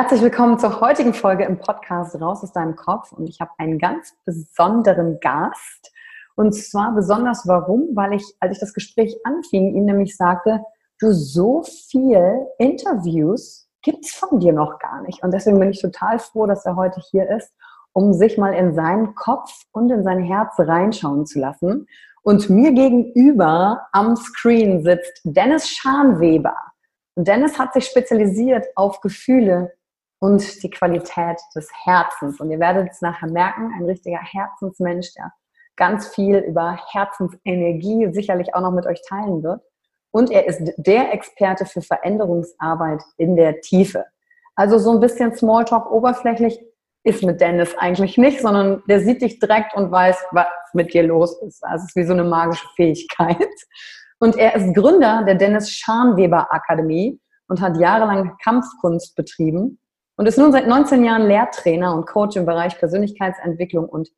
Herzlich willkommen zur heutigen Folge im Podcast Raus aus deinem Kopf. Und ich habe einen ganz besonderen Gast. Und zwar besonders warum? Weil ich, als ich das Gespräch anfing, ihm nämlich sagte, du so viel Interviews gibt's von dir noch gar nicht. Und deswegen bin ich total froh, dass er heute hier ist, um sich mal in seinen Kopf und in sein Herz reinschauen zu lassen. Und mir gegenüber am Screen sitzt Dennis Scharnweber. Dennis hat sich spezialisiert auf Gefühle, und die Qualität des Herzens. Und ihr werdet es nachher merken, ein richtiger Herzensmensch, der ganz viel über Herzensenergie sicherlich auch noch mit euch teilen wird. Und er ist der Experte für Veränderungsarbeit in der Tiefe. Also so ein bisschen Smalltalk oberflächlich ist mit Dennis eigentlich nicht, sondern der sieht dich direkt und weiß, was mit dir los ist. Also es ist wie so eine magische Fähigkeit. Und er ist Gründer der Dennis Scharnweber Akademie und hat jahrelang Kampfkunst betrieben und ist nun seit 19 Jahren Lehrtrainer und Coach im Bereich Persönlichkeitsentwicklung und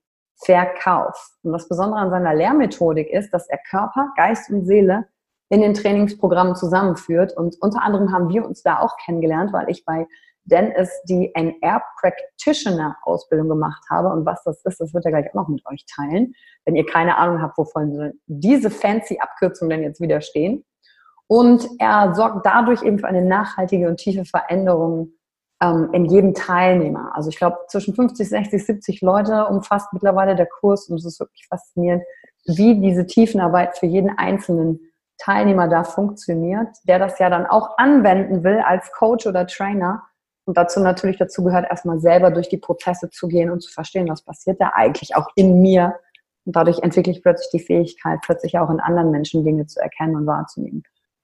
Verkauf. Und das Besondere an seiner Lehrmethodik ist, dass er Körper, Geist und Seele in den Trainingsprogrammen zusammenführt. Und unter anderem haben wir uns da auch kennengelernt, weil ich bei Dennis die NR Practitioner Ausbildung gemacht habe. Und was das ist, das wird er gleich auch noch mit euch teilen, wenn ihr keine Ahnung habt, wovon diese fancy Abkürzungen denn jetzt wieder stehen. Und er sorgt dadurch eben für eine nachhaltige und tiefe Veränderung ähm, in jedem Teilnehmer. Also ich glaube, zwischen 50, 60, 70 Leute umfasst mittlerweile der Kurs und es ist wirklich faszinierend, wie diese Tiefenarbeit für jeden einzelnen Teilnehmer da funktioniert, der das ja dann auch anwenden will als Coach oder Trainer. Und dazu natürlich dazu gehört, erstmal selber durch die Prozesse zu gehen und zu verstehen, was passiert da eigentlich auch in mir. Und dadurch entwickle ich plötzlich die Fähigkeit, plötzlich auch in anderen Menschen Dinge zu erkennen und wahrzunehmen.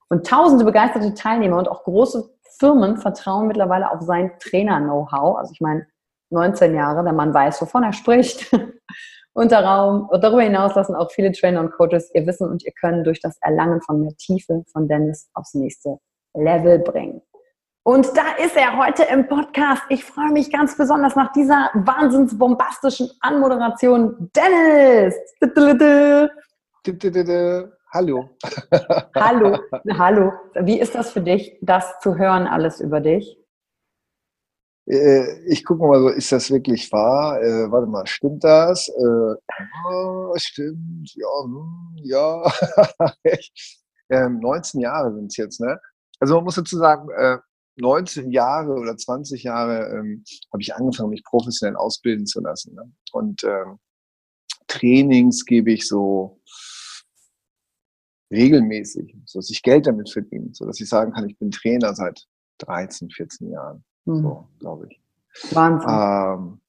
Und tausende begeisterte Teilnehmer und auch große Firmen vertrauen mittlerweile auf sein Trainer-Know-how. Also ich meine, 19 Jahre, der Mann weiß, wovon er spricht. Und darüber hinaus lassen auch viele Trainer und Coaches ihr Wissen und ihr Können durch das Erlangen von mehr Tiefe von Dennis aufs nächste Level bringen. Und da ist er heute im Podcast. Ich freue mich ganz besonders nach dieser wahnsinns bombastischen Anmoderation. Dennis! Hallo. Hallo, hallo. Wie ist das für dich, das zu hören, alles über dich? äh, ich gucke mal so, ist das wirklich wahr? Äh, warte mal, stimmt das? Äh, oh, stimmt, ja, hm, ja. ähm, 19 Jahre sind es jetzt, ne? Also man muss dazu sagen, äh, 19 Jahre oder 20 Jahre ähm, habe ich angefangen, mich professionell ausbilden zu lassen. Ne? Und ähm, Trainings gebe ich so regelmäßig, so dass ich Geld damit verdiene, so dass ich sagen kann, ich bin Trainer seit 13, 14 Jahren, mhm. so glaube ich. Wahnsinn. Ähm,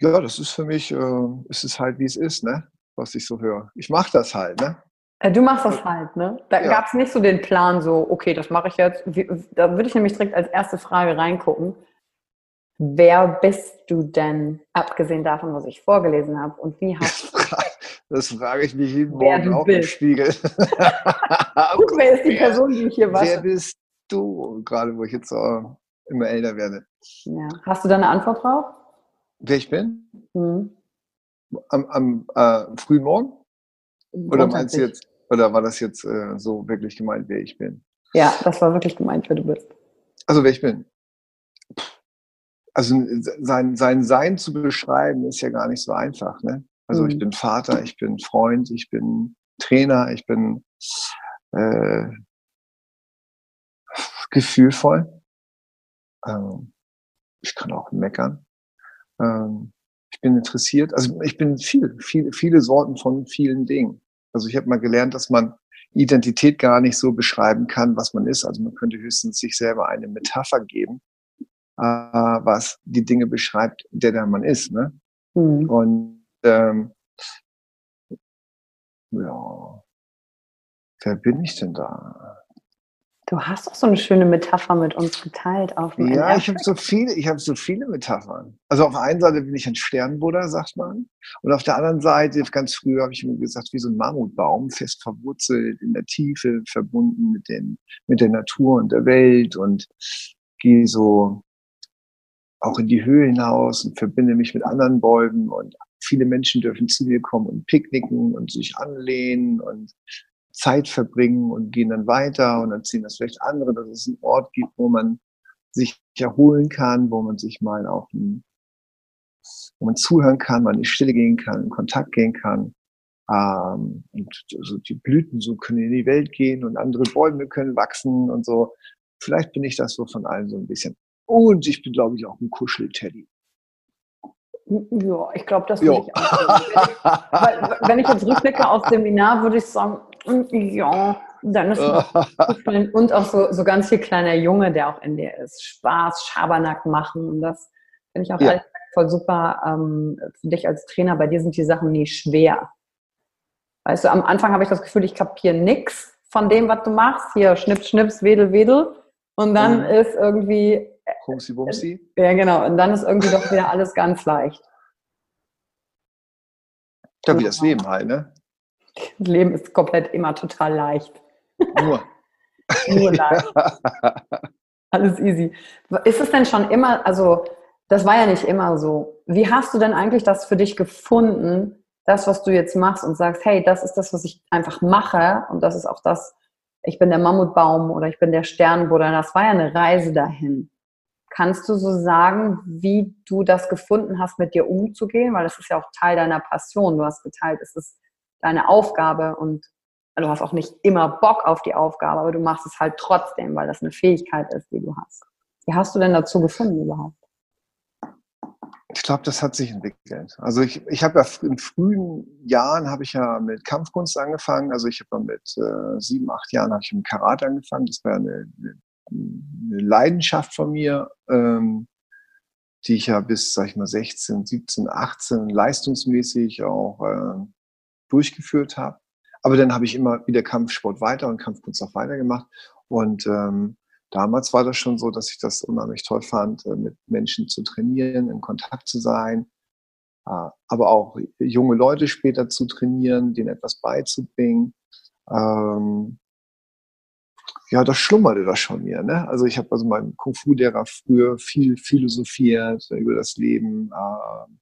ja, das ist für mich, äh, ist es halt wie es ist, ne? Was ich so höre. Ich mache das halt, ne? Äh, du machst das halt, ne? Da ja. gab es nicht so den Plan, so, okay, das mache ich jetzt. Da würde ich nämlich direkt als erste Frage reingucken. Wer bist du denn, abgesehen davon, was ich vorgelesen habe? Und wie hast du. Das frage ich mich jeden Morgen auch im Spiegel. Guck, wer ist die Person, die ich hier wasche? Wer bist du? Gerade wo ich jetzt so immer älter werde. Ja. Hast du da eine Antwort drauf? Wer ich bin? Mhm. Am, am äh, frühen Morgen? Oder meinst du jetzt, oder war das jetzt äh, so wirklich gemeint, wer ich bin? Ja, das war wirklich gemeint, wer du bist. Also wer ich bin. Also sein, sein Sein zu beschreiben, ist ja gar nicht so einfach. Ne? Also mhm. ich bin Vater, ich bin Freund, ich bin Trainer, ich bin äh, gefühlvoll. Ähm, ich kann auch meckern. Ähm, ich bin interessiert. Also ich bin viel, viele, viele Sorten von vielen Dingen. Also ich habe mal gelernt, dass man Identität gar nicht so beschreiben kann, was man ist. Also man könnte höchstens sich selber eine Metapher geben, äh, was die Dinge beschreibt, der der man ist. Ne? Mhm. Und ähm, ja, wer bin ich denn da? Du hast doch so eine schöne Metapher mit uns geteilt auf dem Ja, ich habe so viele, ich habe so viele Metaphern. Also auf der einen Seite bin ich ein Sternbuddha, sagt man. Und auf der anderen Seite, ganz früh habe ich mir gesagt, wie so ein Mammutbaum, fest verwurzelt, in der Tiefe, verbunden mit, den, mit der Natur und der Welt und gehe so auch in die Höhe hinaus und verbinde mich mit anderen Bäumen und viele Menschen dürfen zu mir kommen und picknicken und sich anlehnen und Zeit verbringen und gehen dann weiter und dann ziehen das vielleicht andere, dass es einen Ort gibt, wo man sich erholen kann, wo man sich mal auch ein, wo man zuhören kann, man in die Stille gehen kann, in Kontakt gehen kann. Ähm, und so die Blüten so können in die Welt gehen und andere Bäume können wachsen und so. Vielleicht bin ich das so von allen so ein bisschen. Und ich bin, glaube ich, auch ein Kuschelteddy. Ja, ich glaube, das würde ich auch. Weil, wenn ich jetzt rückblicke aus dem Seminar, würde ich sagen, ja, dann ist und auch so, so ganz viel kleiner Junge, der auch in dir ist. Spaß, Schabernack machen und das finde ich auch ja. voll super ähm, für dich als Trainer. Bei dir sind die Sachen nie schwer. Weißt du, am Anfang habe ich das Gefühl, ich kapiere nichts von dem, was du machst. Hier, Schnips, Schnips, Wedel, Wedel. Und dann mhm. ist irgendwie Bumsi, Bumsi. Ja, genau. Und dann ist irgendwie doch wieder alles ganz leicht. Ja, wie das Leben halt, ne? Das Leben ist komplett immer total leicht. Nur. Nur leicht. alles easy. Ist es denn schon immer, also das war ja nicht immer so. Wie hast du denn eigentlich das für dich gefunden, das, was du jetzt machst und sagst, hey, das ist das, was ich einfach mache und das ist auch das, ich bin der Mammutbaum oder ich bin der Sternbuddha. Das war ja eine Reise dahin. Kannst du so sagen, wie du das gefunden hast, mit dir umzugehen? Weil das ist ja auch Teil deiner Passion. Du hast geteilt, es ist deine Aufgabe und du hast auch nicht immer Bock auf die Aufgabe, aber du machst es halt trotzdem, weil das eine Fähigkeit ist, die du hast. Wie hast du denn dazu gefunden überhaupt? Ich glaube, das hat sich entwickelt. Also ich, ich habe ja in frühen Jahren habe ich ja mit Kampfkunst angefangen. Also ich habe mit äh, sieben, acht Jahren habe ich mit Karate angefangen. Das war eine, eine eine Leidenschaft von mir, ähm, die ich ja bis, sag ich mal, 16, 17, 18 leistungsmäßig auch äh, durchgeführt habe. Aber dann habe ich immer wieder Kampfsport weiter und Kampfkunst auch weitergemacht. Und ähm, damals war das schon so, dass ich das unheimlich toll fand, äh, mit Menschen zu trainieren, in Kontakt zu sein, äh, aber auch junge Leute später zu trainieren, denen etwas beizubringen. Ähm, ja, das schlummerte da schon mir. Ne? Also ich habe also meinem Kung-Fu-Lehrer früher viel philosophiert über das Leben. Äh,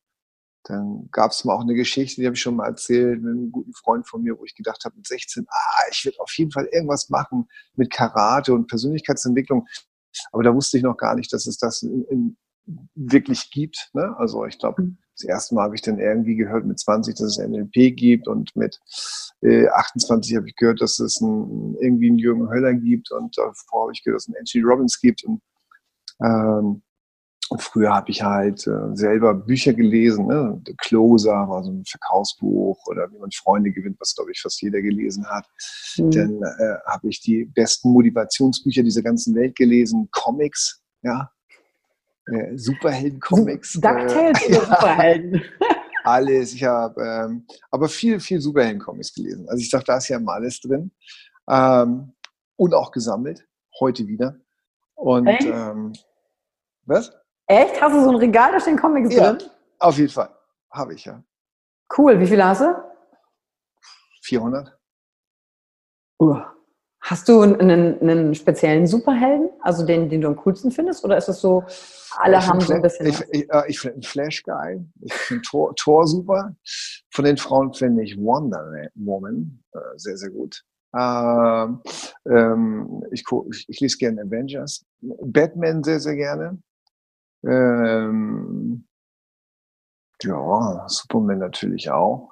dann gab es mal auch eine Geschichte, die habe ich schon mal erzählt, mit einem guten Freund von mir, wo ich gedacht habe, mit 16, ah, ich will auf jeden Fall irgendwas machen mit Karate und Persönlichkeitsentwicklung. Aber da wusste ich noch gar nicht, dass es das in, in wirklich gibt. Ne? Also ich glaube, mhm. das erste Mal habe ich dann irgendwie gehört mit 20, dass es NLP gibt und mit äh, 28 habe ich gehört, dass es ein, irgendwie einen Jürgen Höller gibt und davor habe ich gehört, dass es einen Anthony Robbins gibt und ähm, und früher habe ich halt äh, selber Bücher gelesen. Ne? The Closer war so ein Verkaufsbuch oder wie man Freunde gewinnt, was glaube ich fast jeder gelesen hat. Mhm. Dann äh, habe ich die besten Motivationsbücher dieser ganzen Welt gelesen, Comics, ja, äh, Superhelden-Comics. DuckTales äh, oder Superhelden? alles. Ich habe ähm, aber viel, viel Superhelden-Comics gelesen. Also ich dachte, da ist ja mal alles drin. Ähm, und auch gesammelt. Heute wieder. Und ähm, was? Echt? Hast du so ein Regal, da stehen Comics ja, drin? Auf jeden Fall. Habe ich ja. Cool. Wie viele hast du? 400. Uh. Hast du einen, einen, speziellen Superhelden, also den, den du am coolsten findest? Oder ist es so, alle ich haben so ein bisschen. Ich, ich, äh, ich finde Flash geil. Ich finde Tor, Tor super. Von den Frauen finde ich Wonder Woman äh, sehr, sehr gut. Ähm, ähm, ich, ich, ich lese gerne Avengers. Batman sehr, sehr gerne. Ähm, ja, Superman natürlich auch.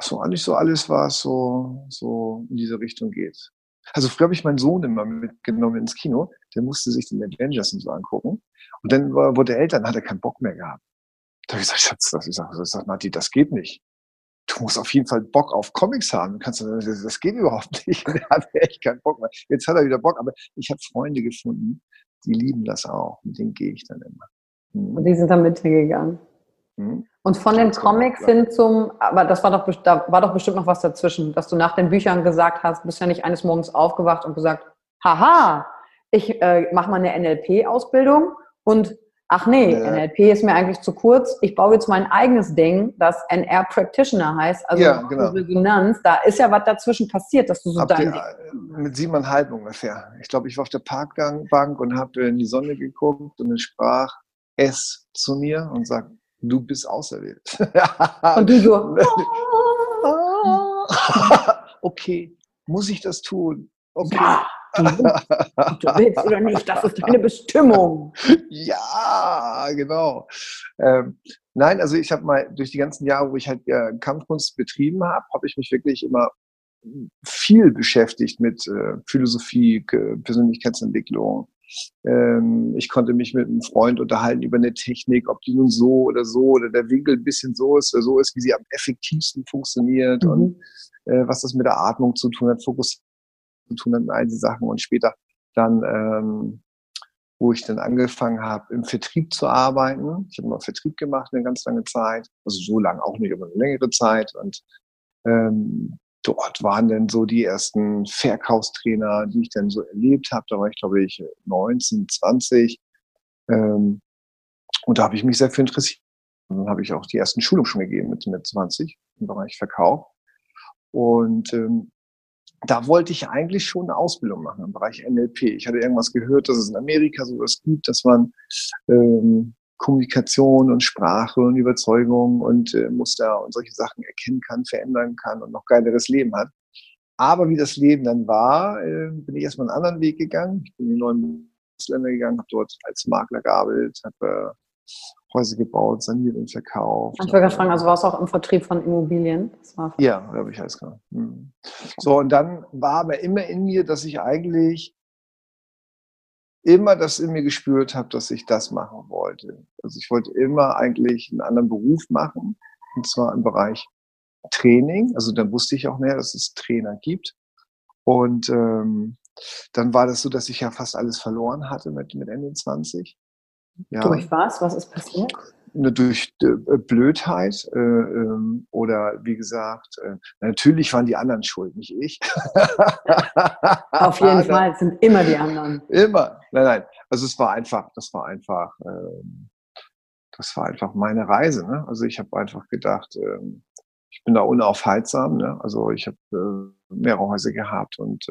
So eigentlich so alles, was so, so in diese Richtung geht. Also früher habe ich meinen Sohn immer mitgenommen ins Kino, der musste sich den Avengers und so angucken. Und dann wurde er älter, dann hat er keinen Bock mehr gehabt. Da habe ich gesagt, Schatz, das, ich sage, ich sag, Nati, das geht nicht. Du musst auf jeden Fall Bock auf Comics haben. Kannst du, das geht überhaupt nicht. Er hat echt keinen Bock mehr. Jetzt hat er wieder Bock, aber ich habe Freunde gefunden, die lieben das auch. Mit denen gehe ich dann immer. Mhm. Und die sind dann mitgegangen. Mhm. Und von den Comics hin zum, aber das war doch, da war doch bestimmt noch was dazwischen, dass du nach den Büchern gesagt hast, bist ja nicht eines Morgens aufgewacht und gesagt, haha, ich äh, mache mal eine NLP-Ausbildung und ach nee, ja. NLP ist mir eigentlich zu kurz, ich baue jetzt mein eigenes Ding, das NR Practitioner heißt, also ja, genau. Resonanz, da ist ja was dazwischen passiert, dass du so Ab dein der, Mit siebeneinhalb ungefähr. Ich glaube, ich war auf der Parkbank und habe in die Sonne geguckt und es sprach es zu mir und sagt, du bist auserwählt. Und du so. okay, muss ich das tun? Okay. Ja, du, du willst oder nicht, das ist deine Bestimmung. Ja, genau. Ähm, nein, also ich habe mal durch die ganzen Jahre, wo ich halt äh, Kampfkunst betrieben habe, habe ich mich wirklich immer viel beschäftigt mit äh, Philosophie, Persönlichkeitsentwicklung, ähm, ich konnte mich mit einem Freund unterhalten über eine Technik, ob die nun so oder so oder der Winkel ein bisschen so ist oder so ist, wie sie am effektivsten funktioniert mhm. und äh, was das mit der Atmung zu tun hat, Fokus zu tun hat, all diese Sachen. Und später dann, ähm, wo ich dann angefangen habe, im Vertrieb zu arbeiten. Ich habe mal Vertrieb gemacht eine ganz lange Zeit, also so lange auch nicht, aber eine längere Zeit. Und ähm, dort waren dann so die ersten Verkaufstrainer, die ich dann so erlebt habe. Da war ich, glaube ich, 19, 20. Ähm, und da habe ich mich sehr für interessiert. Und dann habe ich auch die ersten Schulungen schon gegeben mit, mit 20 im Bereich Verkauf. Und ähm, da wollte ich eigentlich schon eine Ausbildung machen im Bereich NLP. Ich hatte irgendwas gehört, dass es in Amerika sowas gibt, dass man ähm, Kommunikation und Sprache und Überzeugung und äh, Muster und solche Sachen erkennen kann, verändern kann und noch geileres Leben hat. Aber wie das Leben dann war, äh, bin ich erstmal einen anderen Weg gegangen. Ich bin in die neuen Bundesländer gegangen, habe dort als Makler gearbeitet, habe äh, Häuser gebaut, saniert und verkauft. Ich wollte fragen, also warst du auch im Vertrieb von Immobilien? ja, habe ich alles gemacht. Hm. So, und dann war aber immer in mir, dass ich eigentlich immer das in mir gespürt habe, dass ich das machen wollte. Also ich wollte immer eigentlich einen anderen Beruf machen, und zwar im Bereich Training. Also dann wusste ich auch mehr, dass es Trainer gibt. Und ähm, dann war das so, dass ich ja fast alles verloren hatte mit, mit Ende 20. Ja. Durch was? Was ist passiert? Durch äh, Blödheit äh, ähm, oder wie gesagt, äh, natürlich waren die anderen schuld, nicht ich. Auf jeden Fall sind immer die anderen. Immer. Nein, nein. Also es war einfach, das war einfach, ähm, das war einfach meine Reise. Ne? Also ich habe einfach gedacht, ähm, ich bin da unaufhaltsam. Ne? Also ich habe mehrere Häuser gehabt und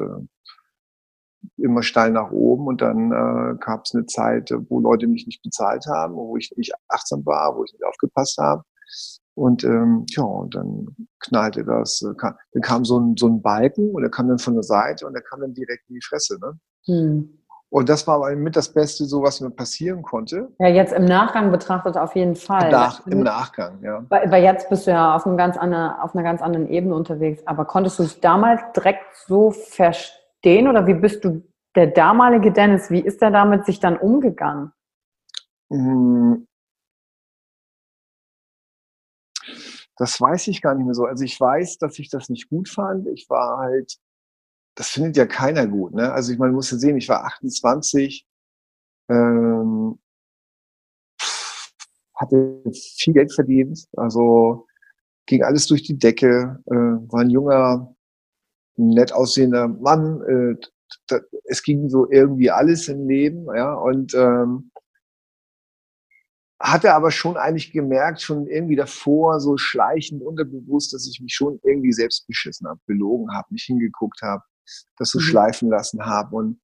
immer steil nach oben und dann äh, gab es eine Zeit, wo Leute mich nicht bezahlt haben, wo ich nicht achtsam war, wo ich nicht aufgepasst habe. Und ähm, ja, und dann knallte das, äh, kam, dann kam so ein, so ein Balken und der kam dann von der Seite und der kam dann direkt in die Fresse. Ne? Hm. Und das war aber mit das Beste, so was mir passieren konnte. Ja, jetzt im Nachgang betrachtet auf jeden Fall. Nach, Im Nachgang, ja. Weil, weil, jetzt bist du ja auf, einem ganz anderen, auf einer ganz anderen Ebene unterwegs. Aber konntest du es damals direkt so verstehen oder wie bist du der damalige Dennis, wie ist der damit sich dann umgegangen? Hm. Das weiß ich gar nicht mehr so. Also ich weiß, dass ich das nicht gut fand. Ich war halt das findet ja keiner gut. Ne? Also ich meine, muss ja sehen, ich war 28, ähm, hatte viel Geld verdient, also ging alles durch die Decke, äh, war ein junger, nett aussehender Mann. Äh, da, es ging so irgendwie alles im Leben, ja, und ähm, hatte aber schon eigentlich gemerkt, schon irgendwie davor, so schleichend, unterbewusst, dass ich mich schon irgendwie selbst beschissen habe, belogen habe, nicht hingeguckt habe, das so mhm. schleifen lassen habe und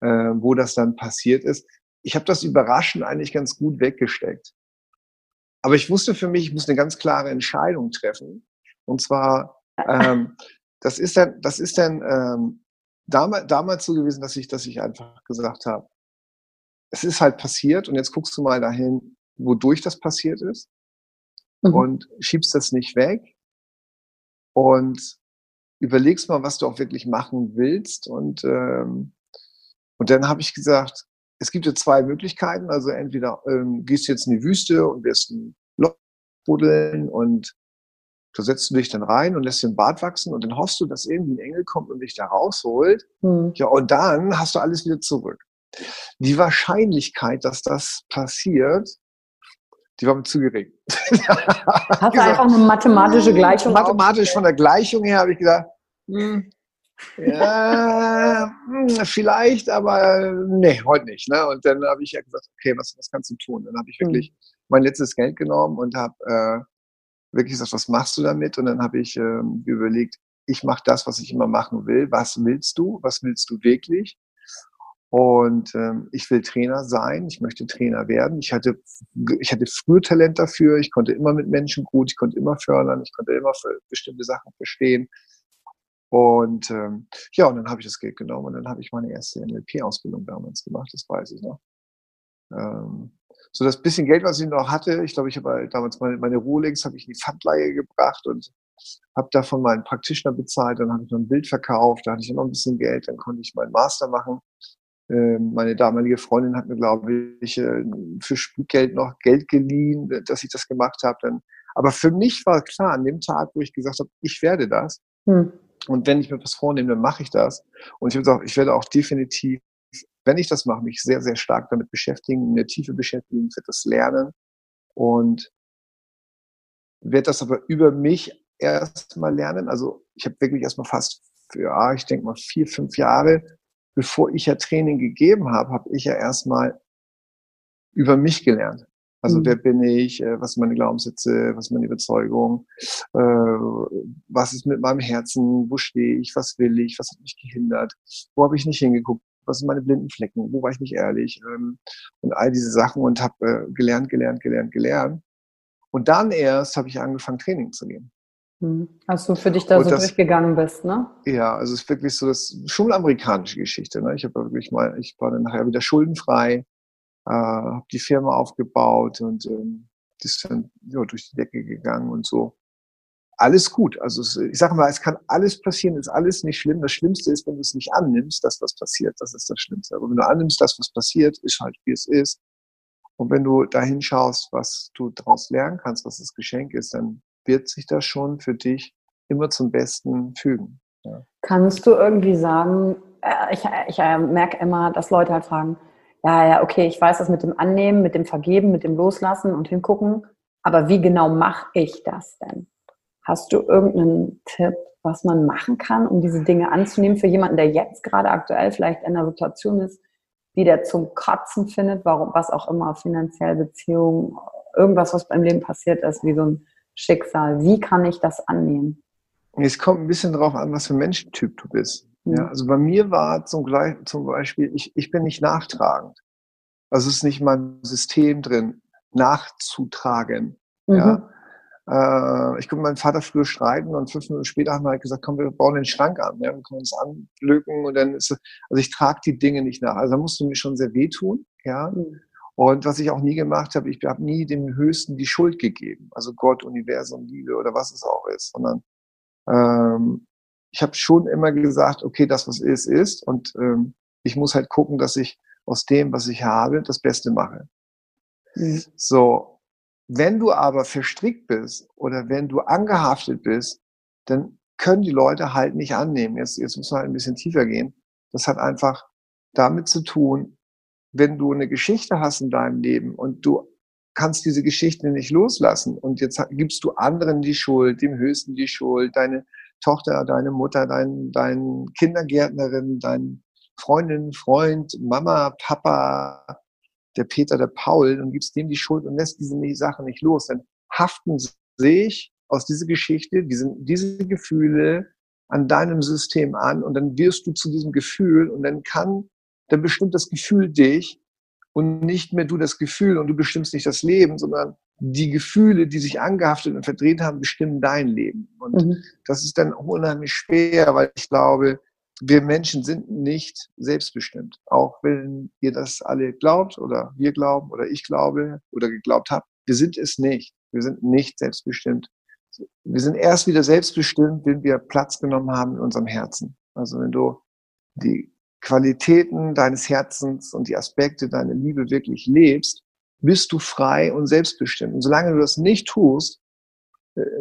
äh, wo das dann passiert ist. Ich habe das überraschend eigentlich ganz gut weggesteckt. Aber ich wusste für mich, ich muss eine ganz klare Entscheidung treffen. Und zwar, ähm, das ist dann, das ist dann ähm, damals, damals so gewesen, dass ich, dass ich einfach gesagt habe, es ist halt passiert und jetzt guckst du mal dahin, wodurch das passiert ist mhm. und schiebst das nicht weg und überlegst mal, was du auch wirklich machen willst. Und, ähm, und dann habe ich gesagt, es gibt ja zwei Möglichkeiten. Also entweder ähm, gehst du jetzt in die Wüste und wirst ein Loch buddeln und da setzt du dich dann rein und lässt den Bart wachsen und dann hoffst du, dass irgendwie ein Engel kommt und dich da rausholt. Hm. Ja, und dann hast du alles wieder zurück. Die Wahrscheinlichkeit, dass das passiert, die war mir zu gering. Hast du einfach eine mathematische Gleichung? Mathematisch von der Gleichung her habe ich gesagt, hm, ja, hm, vielleicht, aber nee, heute nicht. Ne? Und dann habe ich ja gesagt, okay, was, was kannst du tun? Dann habe ich hm. wirklich mein letztes Geld genommen und habe äh, wirklich gesagt, was machst du damit? Und dann habe ich äh, überlegt, ich mache das, was ich immer machen will. Was willst du? Was willst du wirklich? Und ähm, ich will Trainer sein, ich möchte Trainer werden. Ich hatte, ich hatte früh Talent dafür, ich konnte immer mit Menschen gut, ich konnte immer fördern, ich konnte immer für bestimmte Sachen verstehen. Und ähm, ja, und dann habe ich das Geld genommen und dann habe ich meine erste NLP-Ausbildung damals gemacht, das weiß ich noch. Ähm, so das bisschen Geld, was ich noch hatte, ich glaube, ich habe halt damals meine, meine Rolex habe ich in die Pfandleihe gebracht und habe davon meinen Practitioner bezahlt, dann habe ich noch ein Bild verkauft, da hatte ich noch ein bisschen Geld, dann konnte ich meinen Master machen ähm, meine damalige Freundin hat mir, glaube ich, äh, für Spielgeld noch Geld geliehen, dass ich das gemacht habe. Dann. Aber für mich war klar, an dem Tag, wo ich gesagt habe, ich werde das. Hm. Und wenn ich mir was vornehme, dann mache ich das. Und ich habe gesagt, ich werde auch definitiv, wenn ich das mache, mich sehr, sehr stark damit beschäftigen, in der Tiefe beschäftigen, werde das lernen und werde das aber über mich erstmal lernen. Also ich habe wirklich erstmal fast, ja, ich denke mal vier, fünf Jahre bevor ich ja Training gegeben habe, habe ich ja erstmal über mich gelernt. Also mhm. wer bin ich, äh, was sind meine Glaubenssätze, was ist meine Überzeugung, äh, was ist mit meinem Herzen, wo stehe ich, was will ich, was hat mich gehindert, wo habe ich nicht hingeguckt, was sind meine blinden Flecken, wo war ich nicht ehrlich ähm, und all diese Sachen und habe äh, gelernt, gelernt, gelernt, gelernt. Und dann erst habe ich angefangen, Training zu gehen. Hm. Als du für dich da und so das, durchgegangen bist, ne? Ja, also es ist wirklich so, das schon amerikanische Geschichte. Ne? Ich habe wirklich mal, ich war dann nachher wieder schuldenfrei, äh, habe die Firma aufgebaut und ähm, die ist dann ja, durch die Decke gegangen und so. Alles gut. Also ich sage mal, es kann alles passieren, ist alles nicht schlimm. Das Schlimmste ist, wenn du es nicht annimmst, dass was passiert. Das ist das Schlimmste. Aber wenn du annimmst, dass was passiert, ist halt wie es ist. Und wenn du dahin schaust, was du daraus lernen kannst, was das Geschenk ist, dann wird sich das schon für dich immer zum Besten fügen. Ja. Kannst du irgendwie sagen, äh, ich, ich äh, merke immer, dass Leute halt fragen, ja, ja, okay, ich weiß das mit dem Annehmen, mit dem Vergeben, mit dem Loslassen und hingucken, aber wie genau mache ich das denn? Hast du irgendeinen Tipp, was man machen kann, um diese Dinge anzunehmen für jemanden, der jetzt gerade aktuell vielleicht in einer Situation ist, die der zum Kotzen findet, warum, was auch immer, finanziell, Beziehung, irgendwas, was beim Leben passiert ist, wie so ein Schicksal? Wie kann ich das annehmen? Es kommt ein bisschen darauf an, was für ein Menschentyp du bist. Mhm. Ja, also bei mir war zum, zum Beispiel, ich, ich bin nicht nachtragend. Also es ist nicht mein System drin, nachzutragen. Mhm. Ja? Äh, ich konnte meinen Vater früher streiten und fünf Minuten später haben wir halt gesagt, komm, wir bauen den Schrank an. Ja, wir können uns anblöken und dann ist also ich trage die Dinge nicht nach. Also da musst du mir schon sehr wehtun, ja. Mhm. Und was ich auch nie gemacht habe, ich habe nie dem Höchsten die Schuld gegeben. Also Gott, Universum, Liebe oder was es auch ist, sondern ähm, ich habe schon immer gesagt, okay, das, was ist, ist. Und ähm, ich muss halt gucken, dass ich aus dem, was ich habe, das Beste mache. Mhm. So, wenn du aber verstrickt bist oder wenn du angehaftet bist, dann können die Leute halt nicht annehmen. Jetzt, jetzt muss man halt ein bisschen tiefer gehen. Das hat einfach damit zu tun, wenn du eine Geschichte hast in deinem Leben und du kannst diese Geschichte nicht loslassen und jetzt gibst du anderen die Schuld, dem Höchsten die Schuld, deine Tochter, deine Mutter, dein, dein Kindergärtnerin, dein Freundin, Freund, Mama, Papa, der Peter, der Paul und gibst dem die Schuld und lässt diese Sache nicht los, dann haften sich aus dieser Geschichte, diese, diese Gefühle an deinem System an und dann wirst du zu diesem Gefühl und dann kann, dann bestimmt das Gefühl dich und nicht mehr du das Gefühl und du bestimmst nicht das Leben, sondern die Gefühle, die sich angehaftet und verdreht haben, bestimmen dein Leben. Und mhm. das ist dann unheimlich schwer, weil ich glaube, wir Menschen sind nicht selbstbestimmt. Auch wenn ihr das alle glaubt oder wir glauben oder ich glaube oder geglaubt habe, wir sind es nicht. Wir sind nicht selbstbestimmt. Wir sind erst wieder selbstbestimmt, wenn wir Platz genommen haben in unserem Herzen. Also wenn du die Qualitäten deines Herzens und die Aspekte deiner Liebe wirklich lebst, bist du frei und selbstbestimmt. Und solange du das nicht tust,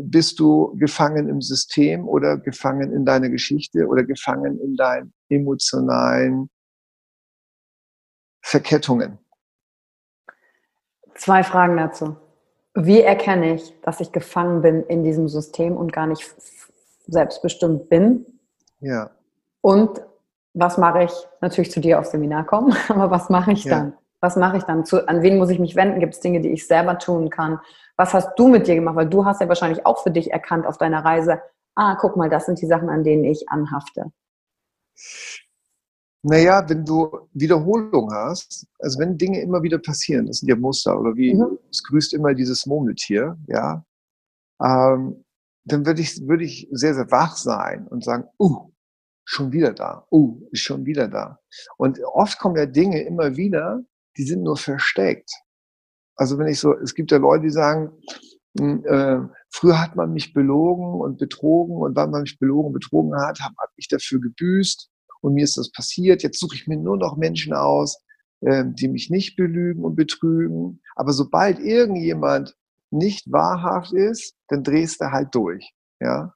bist du gefangen im System oder gefangen in deiner Geschichte oder gefangen in deinen emotionalen Verkettungen. Zwei Fragen dazu. Wie erkenne ich, dass ich gefangen bin in diesem System und gar nicht selbstbestimmt bin? Ja. Und was mache ich? Natürlich zu dir aufs Seminar kommen, aber was mache ich dann? Was mache ich dann? Zu, an wen muss ich mich wenden? Gibt es Dinge, die ich selber tun kann? Was hast du mit dir gemacht? Weil du hast ja wahrscheinlich auch für dich erkannt auf deiner Reise, ah, guck mal, das sind die Sachen, an denen ich anhafte. Naja, wenn du Wiederholung hast, also wenn Dinge immer wieder passieren, das sind ja Muster oder wie, mhm. es grüßt immer dieses Murmeltier, ja, ähm, dann würde ich, würde ich sehr, sehr wach sein und sagen, uh, schon wieder da, uh, ist schon wieder da. Und oft kommen ja Dinge immer wieder, die sind nur versteckt. Also wenn ich so, es gibt ja Leute, die sagen, hm, äh, früher hat man mich belogen und betrogen und weil man mich belogen und betrogen hat, habe hab ich dafür gebüßt und mir ist das passiert. Jetzt suche ich mir nur noch Menschen aus, äh, die mich nicht belügen und betrügen. Aber sobald irgendjemand nicht wahrhaft ist, dann drehst du halt durch. Ja,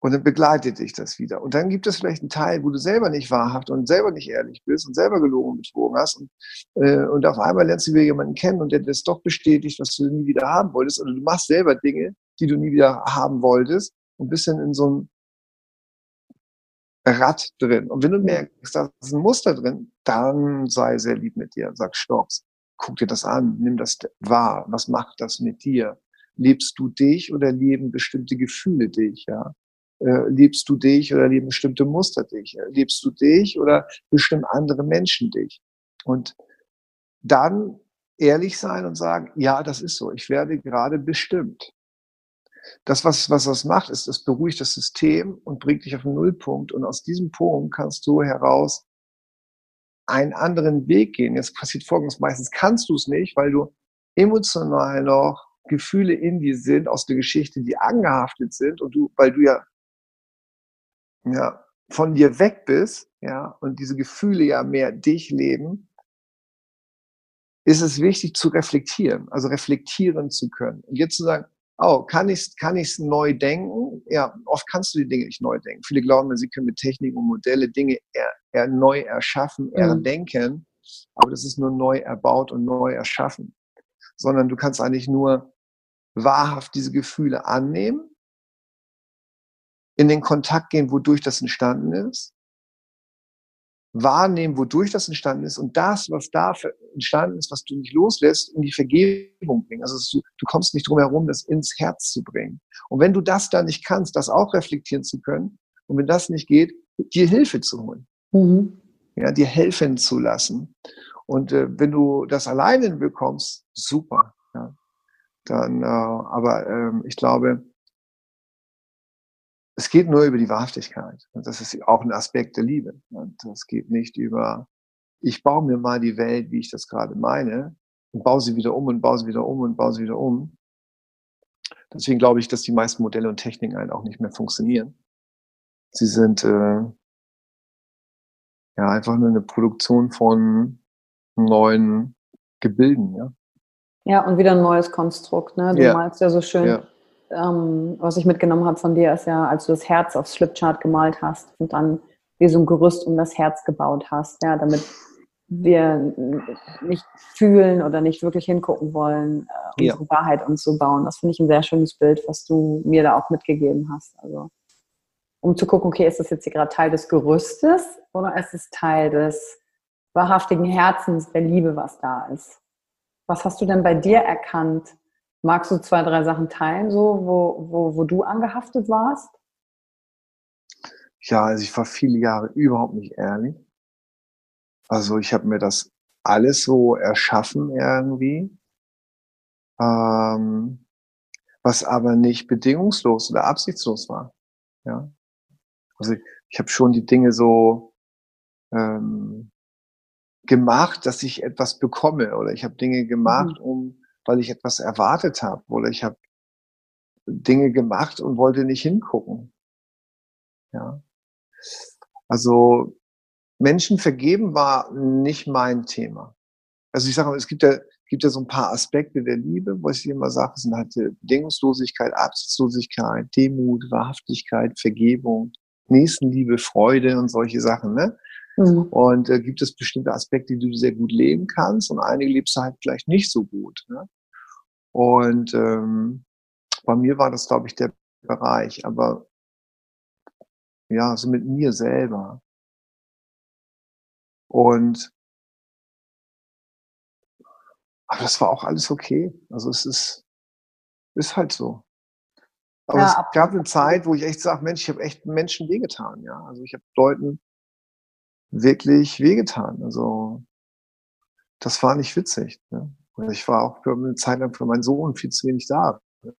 und dann begleitet dich das wieder. Und dann gibt es vielleicht einen Teil, wo du selber nicht wahrhaft und selber nicht ehrlich bist und selber gelogen und betrogen hast. Und, äh, und auf einmal lernst du wieder jemanden kennen und der das doch bestätigt, was du nie wieder haben wolltest. Oder du machst selber Dinge, die du nie wieder haben wolltest und bist dann in so einem Rad drin. Und wenn du merkst, da ist ein Muster drin, dann sei sehr lieb mit dir. Sag, stopp, guck dir das an, nimm das wahr. Was macht das mit dir? Lebst du dich oder leben bestimmte Gefühle dich, ja? Äh, liebst du dich oder lieben bestimmte Muster dich? Äh, liebst du dich oder bestimmen andere Menschen dich? Und dann ehrlich sein und sagen, ja, das ist so, ich werde gerade bestimmt. Das, was, was das macht, ist, das beruhigt das System und bringt dich auf den Nullpunkt. Und aus diesem Punkt kannst du heraus einen anderen Weg gehen. Jetzt passiert folgendes, meistens kannst du es nicht, weil du emotional noch Gefühle in dir sind aus der Geschichte, die angehaftet sind und du, weil du ja ja, von dir weg bist, ja, und diese Gefühle ja mehr dich leben, ist es wichtig zu reflektieren, also reflektieren zu können. Und jetzt zu sagen, oh, kann ich es kann ich's neu denken? Ja, oft kannst du die Dinge nicht neu denken. Viele glauben, sie können mit Technik und Modelle Dinge er, er neu erschaffen, mhm. erdenken, aber das ist nur neu erbaut und neu erschaffen. Sondern du kannst eigentlich nur wahrhaft diese Gefühle annehmen in den Kontakt gehen, wodurch das entstanden ist, wahrnehmen, wodurch das entstanden ist und das, was da entstanden ist, was du nicht loslässt, in die Vergebung bringen. Also du, du kommst nicht drum herum, das ins Herz zu bringen. Und wenn du das da nicht kannst, das auch reflektieren zu können, und wenn das nicht geht, dir Hilfe zu holen. Mhm. Ja, dir helfen zu lassen. Und äh, wenn du das alleine bekommst, super. Ja. dann, äh, aber ähm, ich glaube, es geht nur über die Wahrhaftigkeit. Und das ist auch ein Aspekt der Liebe. Und das geht nicht über, ich baue mir mal die Welt, wie ich das gerade meine, und baue sie wieder um und baue sie wieder um und baue sie wieder um. Deswegen glaube ich, dass die meisten Modelle und Techniken halt auch nicht mehr funktionieren. Sie sind äh, ja einfach nur eine Produktion von neuen Gebilden, ja. Ja, und wieder ein neues Konstrukt, ne? Du ja. malst ja so schön. Ja. Ähm, was ich mitgenommen habe von dir, ist ja, als du das Herz aufs Flipchart gemalt hast und dann wie so ein Gerüst um das Herz gebaut hast, ja, damit wir nicht fühlen oder nicht wirklich hingucken wollen, äh, unsere ja. Wahrheit uns zu bauen. Das finde ich ein sehr schönes Bild, was du mir da auch mitgegeben hast. Also, um zu gucken, okay, ist das jetzt hier gerade Teil des Gerüstes oder ist es Teil des wahrhaftigen Herzens, der Liebe, was da ist? Was hast du denn bei dir erkannt? Magst du zwei, drei Sachen teilen, so, wo, wo, wo du angehaftet warst? Ja, also ich war viele Jahre überhaupt nicht ehrlich. Also ich habe mir das alles so erschaffen irgendwie, ähm, was aber nicht bedingungslos oder absichtslos war. Ja, also ich, ich habe schon die Dinge so ähm, gemacht, dass ich etwas bekomme oder ich habe Dinge gemacht, mhm. um, weil ich etwas erwartet habe oder ich habe Dinge gemacht und wollte nicht hingucken. Ja, also Menschen vergeben war nicht mein Thema. Also ich sage mal, es gibt ja, gibt ja so ein paar Aspekte der Liebe, wo ich immer sage, es sind halt Bedingungslosigkeit, Absichtslosigkeit, Demut, Wahrhaftigkeit, Vergebung, Nächstenliebe, Freude und solche Sachen. Ne? Mhm. Und äh, gibt es bestimmte Aspekte, die du sehr gut leben kannst und einige lebst du halt vielleicht nicht so gut. Ne? Und ähm, bei mir war das, glaube ich, der Bereich. Aber ja, so mit mir selber. Und aber das war auch alles okay. Also es ist, ist halt so. Aber ja, es gab eine Zeit, wo ich echt sage, Mensch, ich habe echt Menschen wehgetan, ja. Also ich habe Leuten wirklich wehgetan. Also das war nicht witzig. Ne? Und ich war auch für eine Zeit lang für meinen Sohn viel zu wenig da. Ne?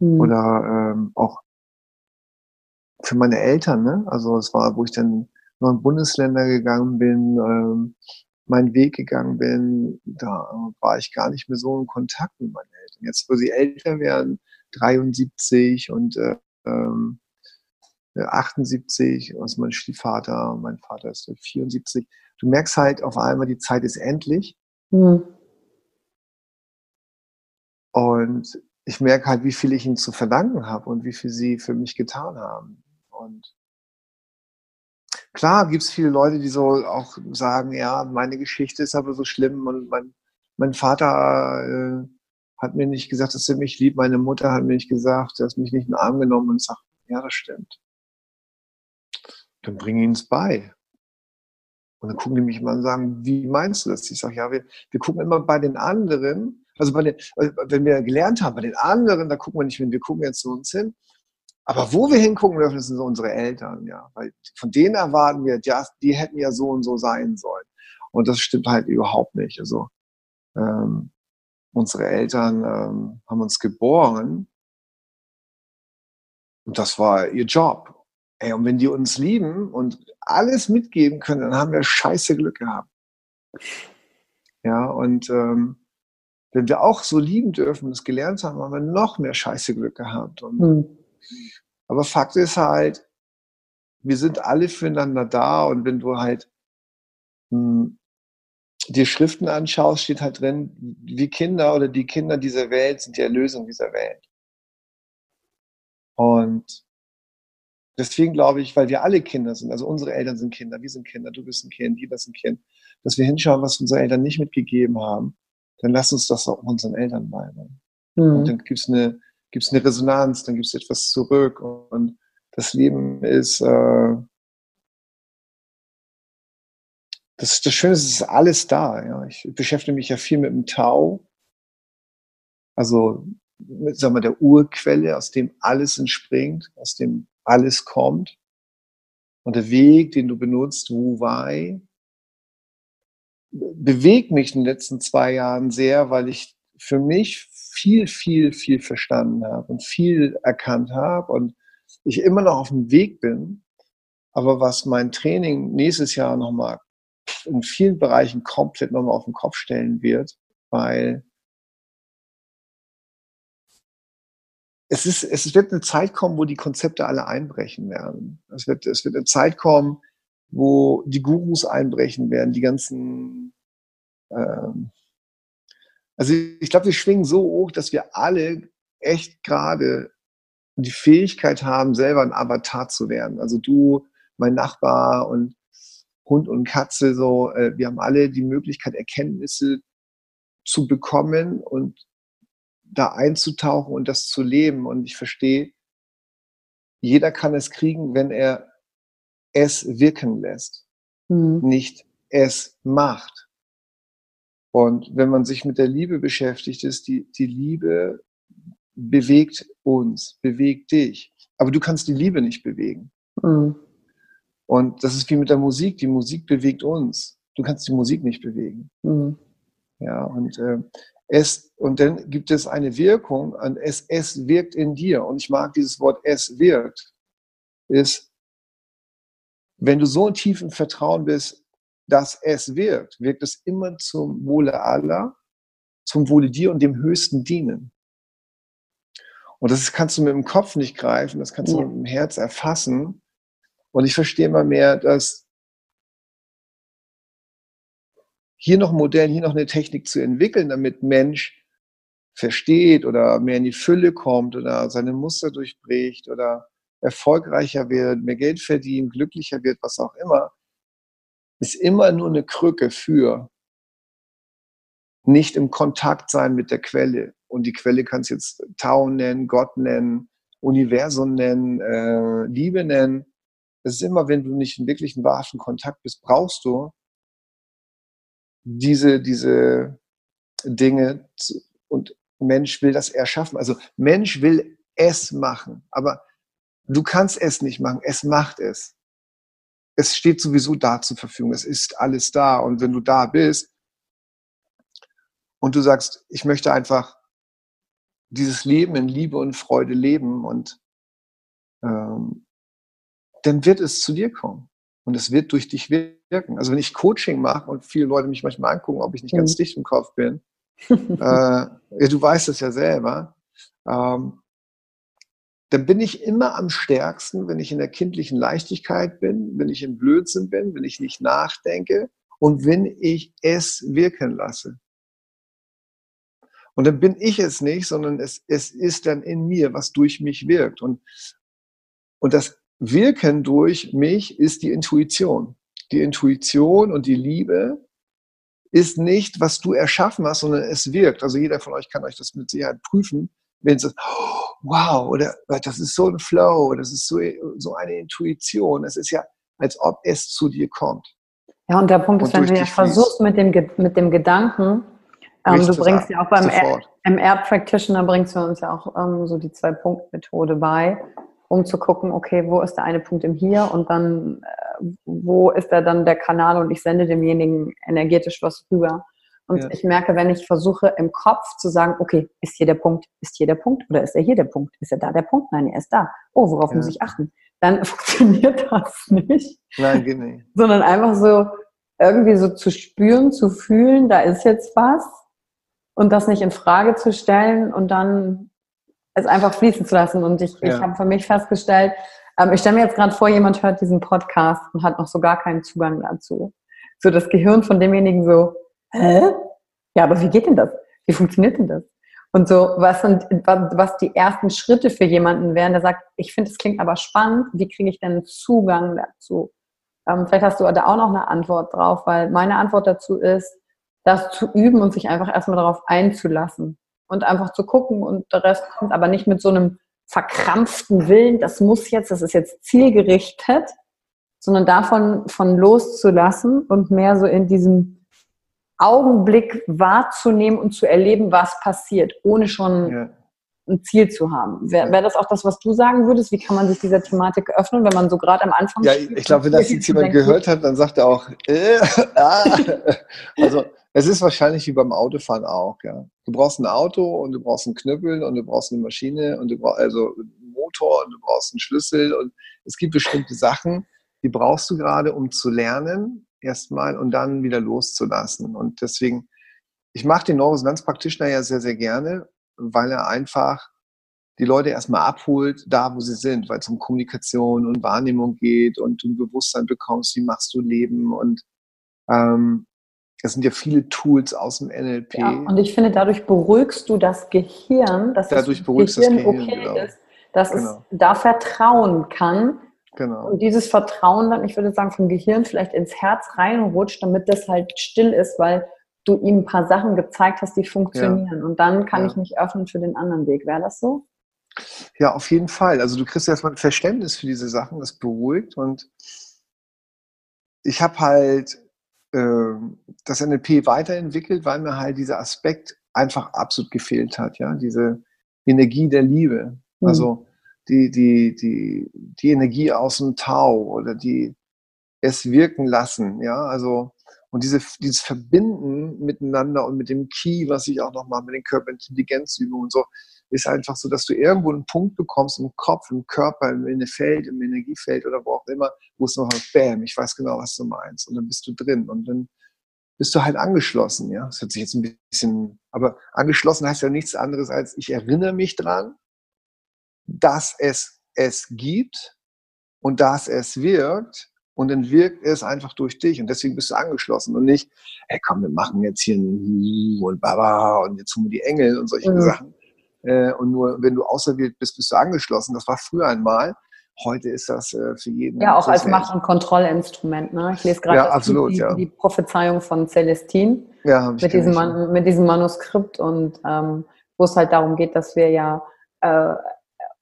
Hm. Oder ähm, auch für meine Eltern, ne? Also es war, wo ich dann noch in Bundesländer gegangen bin, ähm, meinen Weg gegangen bin, da war ich gar nicht mehr so in Kontakt mit meinen Eltern. Jetzt, wo sie älter werden, 73 und äh, ähm, 78, also mein Stiefvater, mein Vater ist 74. Du merkst halt auf einmal, die Zeit ist endlich. Mhm. Und ich merke halt, wie viel ich ihnen zu verdanken habe und wie viel sie für mich getan haben. Und klar gibt es viele Leute, die so auch sagen, ja, meine Geschichte ist aber so schlimm und mein, mein Vater äh, hat mir nicht gesagt, dass er mich liebt, meine Mutter hat mir nicht gesagt, hat mich nicht in den Arm genommen und sagt, ja, das stimmt. Dann bringe ihnen es bei. Und dann gucken die mich mal und sagen, wie meinst du das? Ich sage, ja, wir, wir gucken immer bei den anderen, also den, wenn wir gelernt haben, bei den anderen, da gucken wir nicht hin, wir gucken jetzt zu uns hin aber wo wir hingucken dürfen, sind unsere Eltern, ja. Weil von denen erwarten wir, ja, die hätten ja so und so sein sollen. Und das stimmt halt überhaupt nicht. Also ähm, unsere Eltern ähm, haben uns geboren und das war ihr Job. Ey, und wenn die uns lieben und alles mitgeben können, dann haben wir scheiße Glück gehabt. Ja, und ähm, wenn wir auch so lieben dürfen und es gelernt haben, haben wir noch mehr scheiße Glück gehabt. Und mhm aber Fakt ist halt, wir sind alle füreinander da und wenn du halt hm, dir Schriften anschaust, steht halt drin, wir Kinder oder die Kinder dieser Welt sind die Erlösung dieser Welt. Und deswegen glaube ich, weil wir alle Kinder sind, also unsere Eltern sind Kinder, wir sind Kinder, du bist ein Kind, die ist ein Kind, dass wir hinschauen, was unsere Eltern nicht mitgegeben haben, dann lass uns das auch unseren Eltern beibringen. Mhm. Und dann gibt es eine gibt es eine Resonanz, dann gibt es etwas zurück und das Leben ist, äh, das, das Schöne ist, es ist alles da. Ja. Ich beschäftige mich ja viel mit dem Tau, also mit sagen wir, der Urquelle, aus dem alles entspringt, aus dem alles kommt. Und der Weg, den du benutzt, Wu Wei, bewegt mich in den letzten zwei Jahren sehr, weil ich für mich viel, viel, viel verstanden habe und viel erkannt habe und ich immer noch auf dem Weg bin, aber was mein Training nächstes Jahr nochmal in vielen Bereichen komplett nochmal auf den Kopf stellen wird, weil es, ist, es wird eine Zeit kommen, wo die Konzepte alle einbrechen werden. Es wird, es wird eine Zeit kommen, wo die Gurus einbrechen werden, die ganzen. Ähm, also ich glaube, wir schwingen so hoch, dass wir alle echt gerade die Fähigkeit haben, selber ein Avatar zu werden. Also du, mein Nachbar und Hund und Katze, so, äh, wir haben alle die Möglichkeit, Erkenntnisse zu bekommen und da einzutauchen und das zu leben. Und ich verstehe, jeder kann es kriegen, wenn er es wirken lässt, mhm. nicht es macht. Und wenn man sich mit der Liebe beschäftigt, ist die, die Liebe bewegt uns, bewegt dich. Aber du kannst die Liebe nicht bewegen. Mhm. Und das ist wie mit der Musik. Die Musik bewegt uns. Du kannst die Musik nicht bewegen. Mhm. Ja, und äh, es, und dann gibt es eine Wirkung, und es, es wirkt in dir. Und ich mag dieses Wort es wirkt, ist, wenn du so in tiefem Vertrauen bist, dass es wirkt, wirkt es immer zum Wohle aller, zum Wohle dir und dem Höchsten dienen. Und das kannst du mit dem Kopf nicht greifen, das kannst du mit dem Herz erfassen. Und ich verstehe immer mehr, dass hier noch ein Modell, hier noch eine Technik zu entwickeln, damit Mensch versteht oder mehr in die Fülle kommt oder seine Muster durchbricht oder erfolgreicher wird, mehr Geld verdient, glücklicher wird, was auch immer, ist immer nur eine Krücke für nicht im Kontakt sein mit der Quelle. Und die Quelle kannst jetzt Tau nennen, Gott nennen, Universum nennen, äh, Liebe nennen. Das ist immer, wenn du nicht in wirklichen wahren Kontakt bist, brauchst du diese, diese Dinge zu, und Mensch will das erschaffen. Also Mensch will es machen, aber du kannst es nicht machen, es macht es. Es steht sowieso da zur Verfügung, es ist alles da und wenn du da bist und du sagst, ich möchte einfach dieses Leben in Liebe und Freude leben und ähm, dann wird es zu dir kommen. Und es wird durch dich wirken. Also wenn ich Coaching mache und viele Leute mich manchmal angucken, ob ich nicht ganz mhm. dicht im Kopf bin, äh, ja, du weißt es ja selber, ähm, dann bin ich immer am stärksten, wenn ich in der kindlichen Leichtigkeit bin, wenn ich im Blödsinn bin, wenn ich nicht nachdenke und wenn ich es wirken lasse. Und dann bin ich es nicht, sondern es, es ist dann in mir, was durch mich wirkt. Und, und das Wirken durch mich ist die Intuition. Die Intuition und die Liebe ist nicht, was du erschaffen hast, sondern es wirkt. Also jeder von euch kann euch das mit Sicherheit prüfen, wenn es oh, wow, oder das ist so ein Flow, das ist so, so eine Intuition. Es ist ja, als ob es zu dir kommt. Ja, und der Punkt ist, wenn du ja versuchst mit dem, mit dem Gedanken, ähm, du bringst ja auch beim MR Practitioner bringst du uns ja auch ähm, so die Zwei-Punkt-Methode bei um zu gucken, okay, wo ist der eine Punkt im Hier und dann, äh, wo ist da dann der Kanal und ich sende demjenigen energetisch was rüber. Und ja. ich merke, wenn ich versuche im Kopf zu sagen, okay, ist hier der Punkt, ist hier der Punkt oder ist er hier der Punkt? Ist er da der Punkt? Nein, er ist da. Oh, worauf ja. muss ich achten? Dann funktioniert das nicht. Nein, geht nicht. Sondern einfach so irgendwie so zu spüren, zu fühlen, da ist jetzt was und das nicht in Frage zu stellen und dann es einfach fließen zu lassen. Und ich, ja. ich habe für mich festgestellt, ähm, ich stelle mir jetzt gerade vor, jemand hört diesen Podcast und hat noch so gar keinen Zugang dazu. So das Gehirn von demjenigen so, hä? Ja, aber wie geht denn das? Wie funktioniert denn das? Und so, was sind, was die ersten Schritte für jemanden wären, der sagt, ich finde, es klingt aber spannend, wie kriege ich denn Zugang dazu? Ähm, vielleicht hast du da auch noch eine Antwort drauf, weil meine Antwort dazu ist, das zu üben und sich einfach erstmal darauf einzulassen und einfach zu gucken und der Rest kommt aber nicht mit so einem verkrampften Willen, das muss jetzt, das ist jetzt zielgerichtet, sondern davon von loszulassen und mehr so in diesem Augenblick wahrzunehmen und zu erleben, was passiert, ohne schon ja. ein Ziel zu haben. Wäre wär das auch das, was du sagen würdest? Wie kann man sich dieser Thematik öffnen, wenn man so gerade am Anfang Ja, ich glaube, wenn das jetzt jemand gehört hat, dann sagt er auch, äh, ah. also Es ist wahrscheinlich wie beim Autofahren auch, ja. Du brauchst ein Auto und du brauchst einen Knüppel und du brauchst eine Maschine und du brauchst also einen Motor und du brauchst einen Schlüssel und es gibt bestimmte Sachen, die brauchst du gerade, um zu lernen, erstmal und dann wieder loszulassen. Und deswegen, ich mache den Neuroresonanzpraktitioner ja sehr, sehr gerne, weil er einfach die Leute erstmal abholt, da wo sie sind, weil es um Kommunikation und Wahrnehmung geht und du ein Bewusstsein bekommst, wie machst du Leben und ähm, es sind ja viele Tools aus dem NLP. Ja, und ich finde, dadurch beruhigst du das Gehirn, dass dadurch das Gehirn, das Gehirn okay genau. ist, dass genau. es da vertrauen kann. Genau. Und dieses Vertrauen dann, ich würde sagen, vom Gehirn vielleicht ins Herz reinrutscht, damit das halt still ist, weil du ihm ein paar Sachen gezeigt hast, die funktionieren. Ja. Und dann kann ja. ich mich öffnen für den anderen Weg. Wäre das so? Ja, auf jeden Fall. Also du kriegst erstmal ein Verständnis für diese Sachen, das beruhigt. Und ich habe halt äh, das NLP weiterentwickelt, weil mir halt dieser Aspekt einfach absolut gefehlt hat. Ja, diese Energie der Liebe. Mhm. Also die, die, die, die Energie aus dem Tau oder die es wirken lassen. Ja, also und diese, dieses Verbinden miteinander und mit dem Key, was ich auch noch mal mit den Körperintelligenzübungen und so, ist einfach so, dass du irgendwo einen Punkt bekommst im Kopf, im Körper, im Feld, im Energiefeld oder wo auch immer, wo es noch Bam, ich weiß genau, was du meinst. Und dann bist du drin und dann bist du halt angeschlossen, ja. Das hört sich jetzt ein bisschen, aber angeschlossen heißt ja nichts anderes als, ich erinnere mich dran, dass es es gibt und dass es wirkt und dann wirkt es einfach durch dich und deswegen bist du angeschlossen und nicht, hey komm, wir machen jetzt hier ein und Baba und jetzt tun wir die Engel und solche mhm. Sachen, äh, und nur wenn du auserwählt bist, bist du angeschlossen. Das war früher einmal. Heute ist das äh, für jeden. Ja, auch als Macht- und Kontrollinstrument. Ne? Ich lese gerade ja, die, ja. die, Prophezeiung von Celestine ja, mit, diesem Man mit diesem Manuskript und ähm, wo es halt darum geht, dass wir ja äh,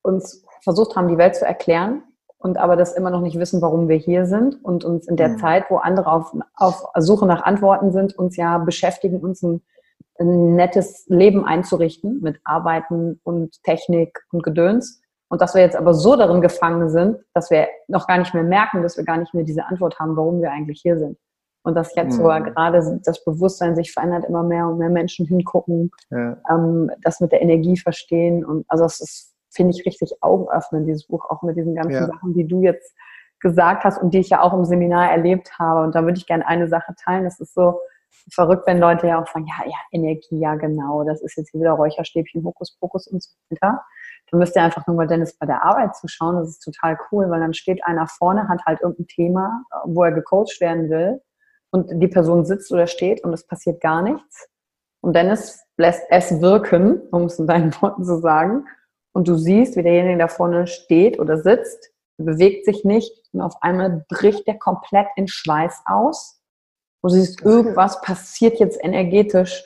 uns versucht haben, die Welt zu erklären und aber das immer noch nicht wissen, warum wir hier sind und uns in der mhm. Zeit, wo andere auf, auf Suche nach Antworten sind, uns ja beschäftigen, uns ein ein nettes Leben einzurichten mit Arbeiten und Technik und Gedöns. Und dass wir jetzt aber so darin gefangen sind, dass wir noch gar nicht mehr merken, dass wir gar nicht mehr diese Antwort haben, warum wir eigentlich hier sind. Und dass jetzt mhm. sogar gerade das Bewusstsein sich verändert, immer mehr und mehr Menschen hingucken, ja. ähm, das mit der Energie verstehen. Und also das ist, finde ich, richtig augenöffnend, dieses Buch, auch mit diesen ganzen ja. Sachen, die du jetzt gesagt hast und die ich ja auch im Seminar erlebt habe. Und da würde ich gerne eine Sache teilen. Das ist so, verrückt, wenn Leute ja auch sagen, ja, ja, Energie, ja genau, das ist jetzt hier wieder Räucherstäbchen, Hokuspokus und so weiter. Dann müsst ihr einfach nur mal Dennis bei der Arbeit zuschauen, das ist total cool, weil dann steht einer vorne, hat halt irgendein Thema, wo er gecoacht werden will und die Person sitzt oder steht und es passiert gar nichts. Und Dennis lässt es wirken, um es in deinen Worten zu sagen. Und du siehst, wie derjenige da vorne steht oder sitzt, bewegt sich nicht und auf einmal bricht der komplett in Schweiß aus wo du siehst, irgendwas passiert jetzt energetisch.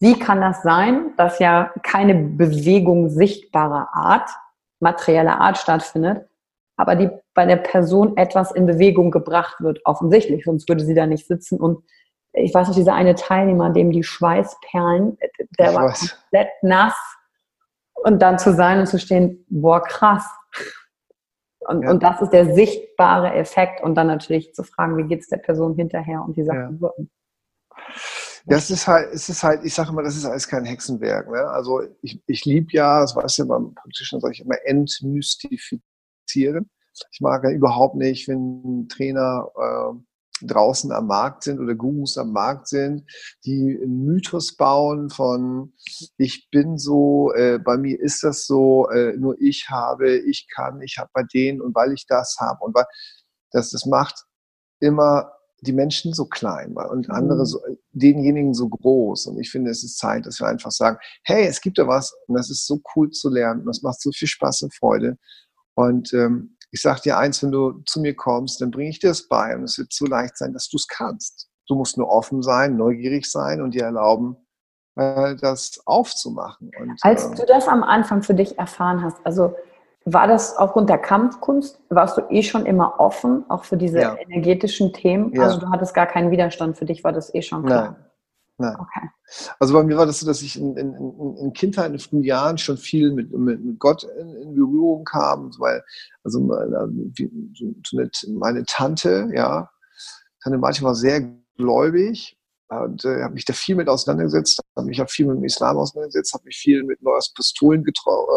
Wie kann das sein, dass ja keine Bewegung sichtbarer Art, materieller Art stattfindet, aber die bei der Person etwas in Bewegung gebracht wird, offensichtlich, sonst würde sie da nicht sitzen und ich weiß noch, dieser eine Teilnehmer, dem die Schweißperlen, der ich war weiß. komplett nass und dann zu sein und zu stehen, boah, krass, und, ja. und das ist der sichtbare Effekt. Und dann natürlich zu fragen, wie geht es der Person hinterher und die Sachen ja. wirken. Das ist halt, es ist halt, ich sage immer, das ist alles kein Hexenwerk. Ne? Also ich, ich liebe ja, das weiß ja beim Politischen, sage ich immer, entmystifizieren. Ich mag ja überhaupt nicht, wenn ein Trainer äh, draußen am Markt sind oder Gurus am Markt sind, die einen Mythos bauen von ich bin so, äh, bei mir ist das so, äh, nur ich habe, ich kann, ich habe bei denen und weil ich das habe und weil das, das macht immer die Menschen so klein und andere mhm. so, denjenigen so groß. Und ich finde, es ist Zeit, dass wir einfach sagen, hey, es gibt da was und das ist so cool zu lernen und das macht so viel Spaß und Freude. Und ähm, ich sage dir eins, wenn du zu mir kommst, dann bringe ich dir es bei und es wird so leicht sein, dass du es kannst. Du musst nur offen sein, neugierig sein und dir erlauben, äh, das aufzumachen. Und, Als äh, du das am Anfang für dich erfahren hast, also war das aufgrund der Kampfkunst, warst du eh schon immer offen, auch für diese ja. energetischen Themen? Ja. Also du hattest gar keinen Widerstand, für dich war das eh schon klar? Nein, Nein. Okay. Also bei mir war das so, dass ich in, in, in Kindheit, in frühen Jahren schon viel mit, mit Gott in, in Berührung kam, weil also meine, meine Tante, ja, Tante manchmal sehr gläubig und äh, habe mich da viel mit auseinandergesetzt, habe mich auch viel mit dem Islam auseinandergesetzt, habe mich viel mit Neues Pistolen äh,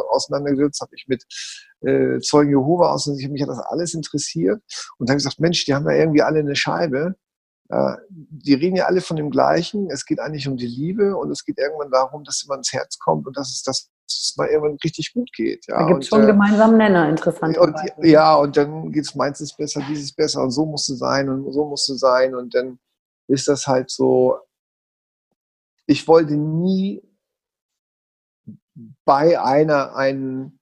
auseinandergesetzt, habe mich mit äh, Zeugen Jehova auseinandergesetzt, mich hat das alles interessiert und habe gesagt, Mensch, die haben ja irgendwie alle eine Scheibe, äh, die reden ja alle von dem Gleichen, es geht eigentlich um die Liebe und es geht irgendwann darum, dass man ins Herz kommt und dass es das dass es mal irgendwann richtig gut geht. Ja. Da gibt es schon äh, gemeinsamen Nenner, interessant. Und, ja, und dann geht es ist besser, dieses besser und so musst du sein und so musst du sein und dann ist das halt so, ich wollte nie bei einer, einen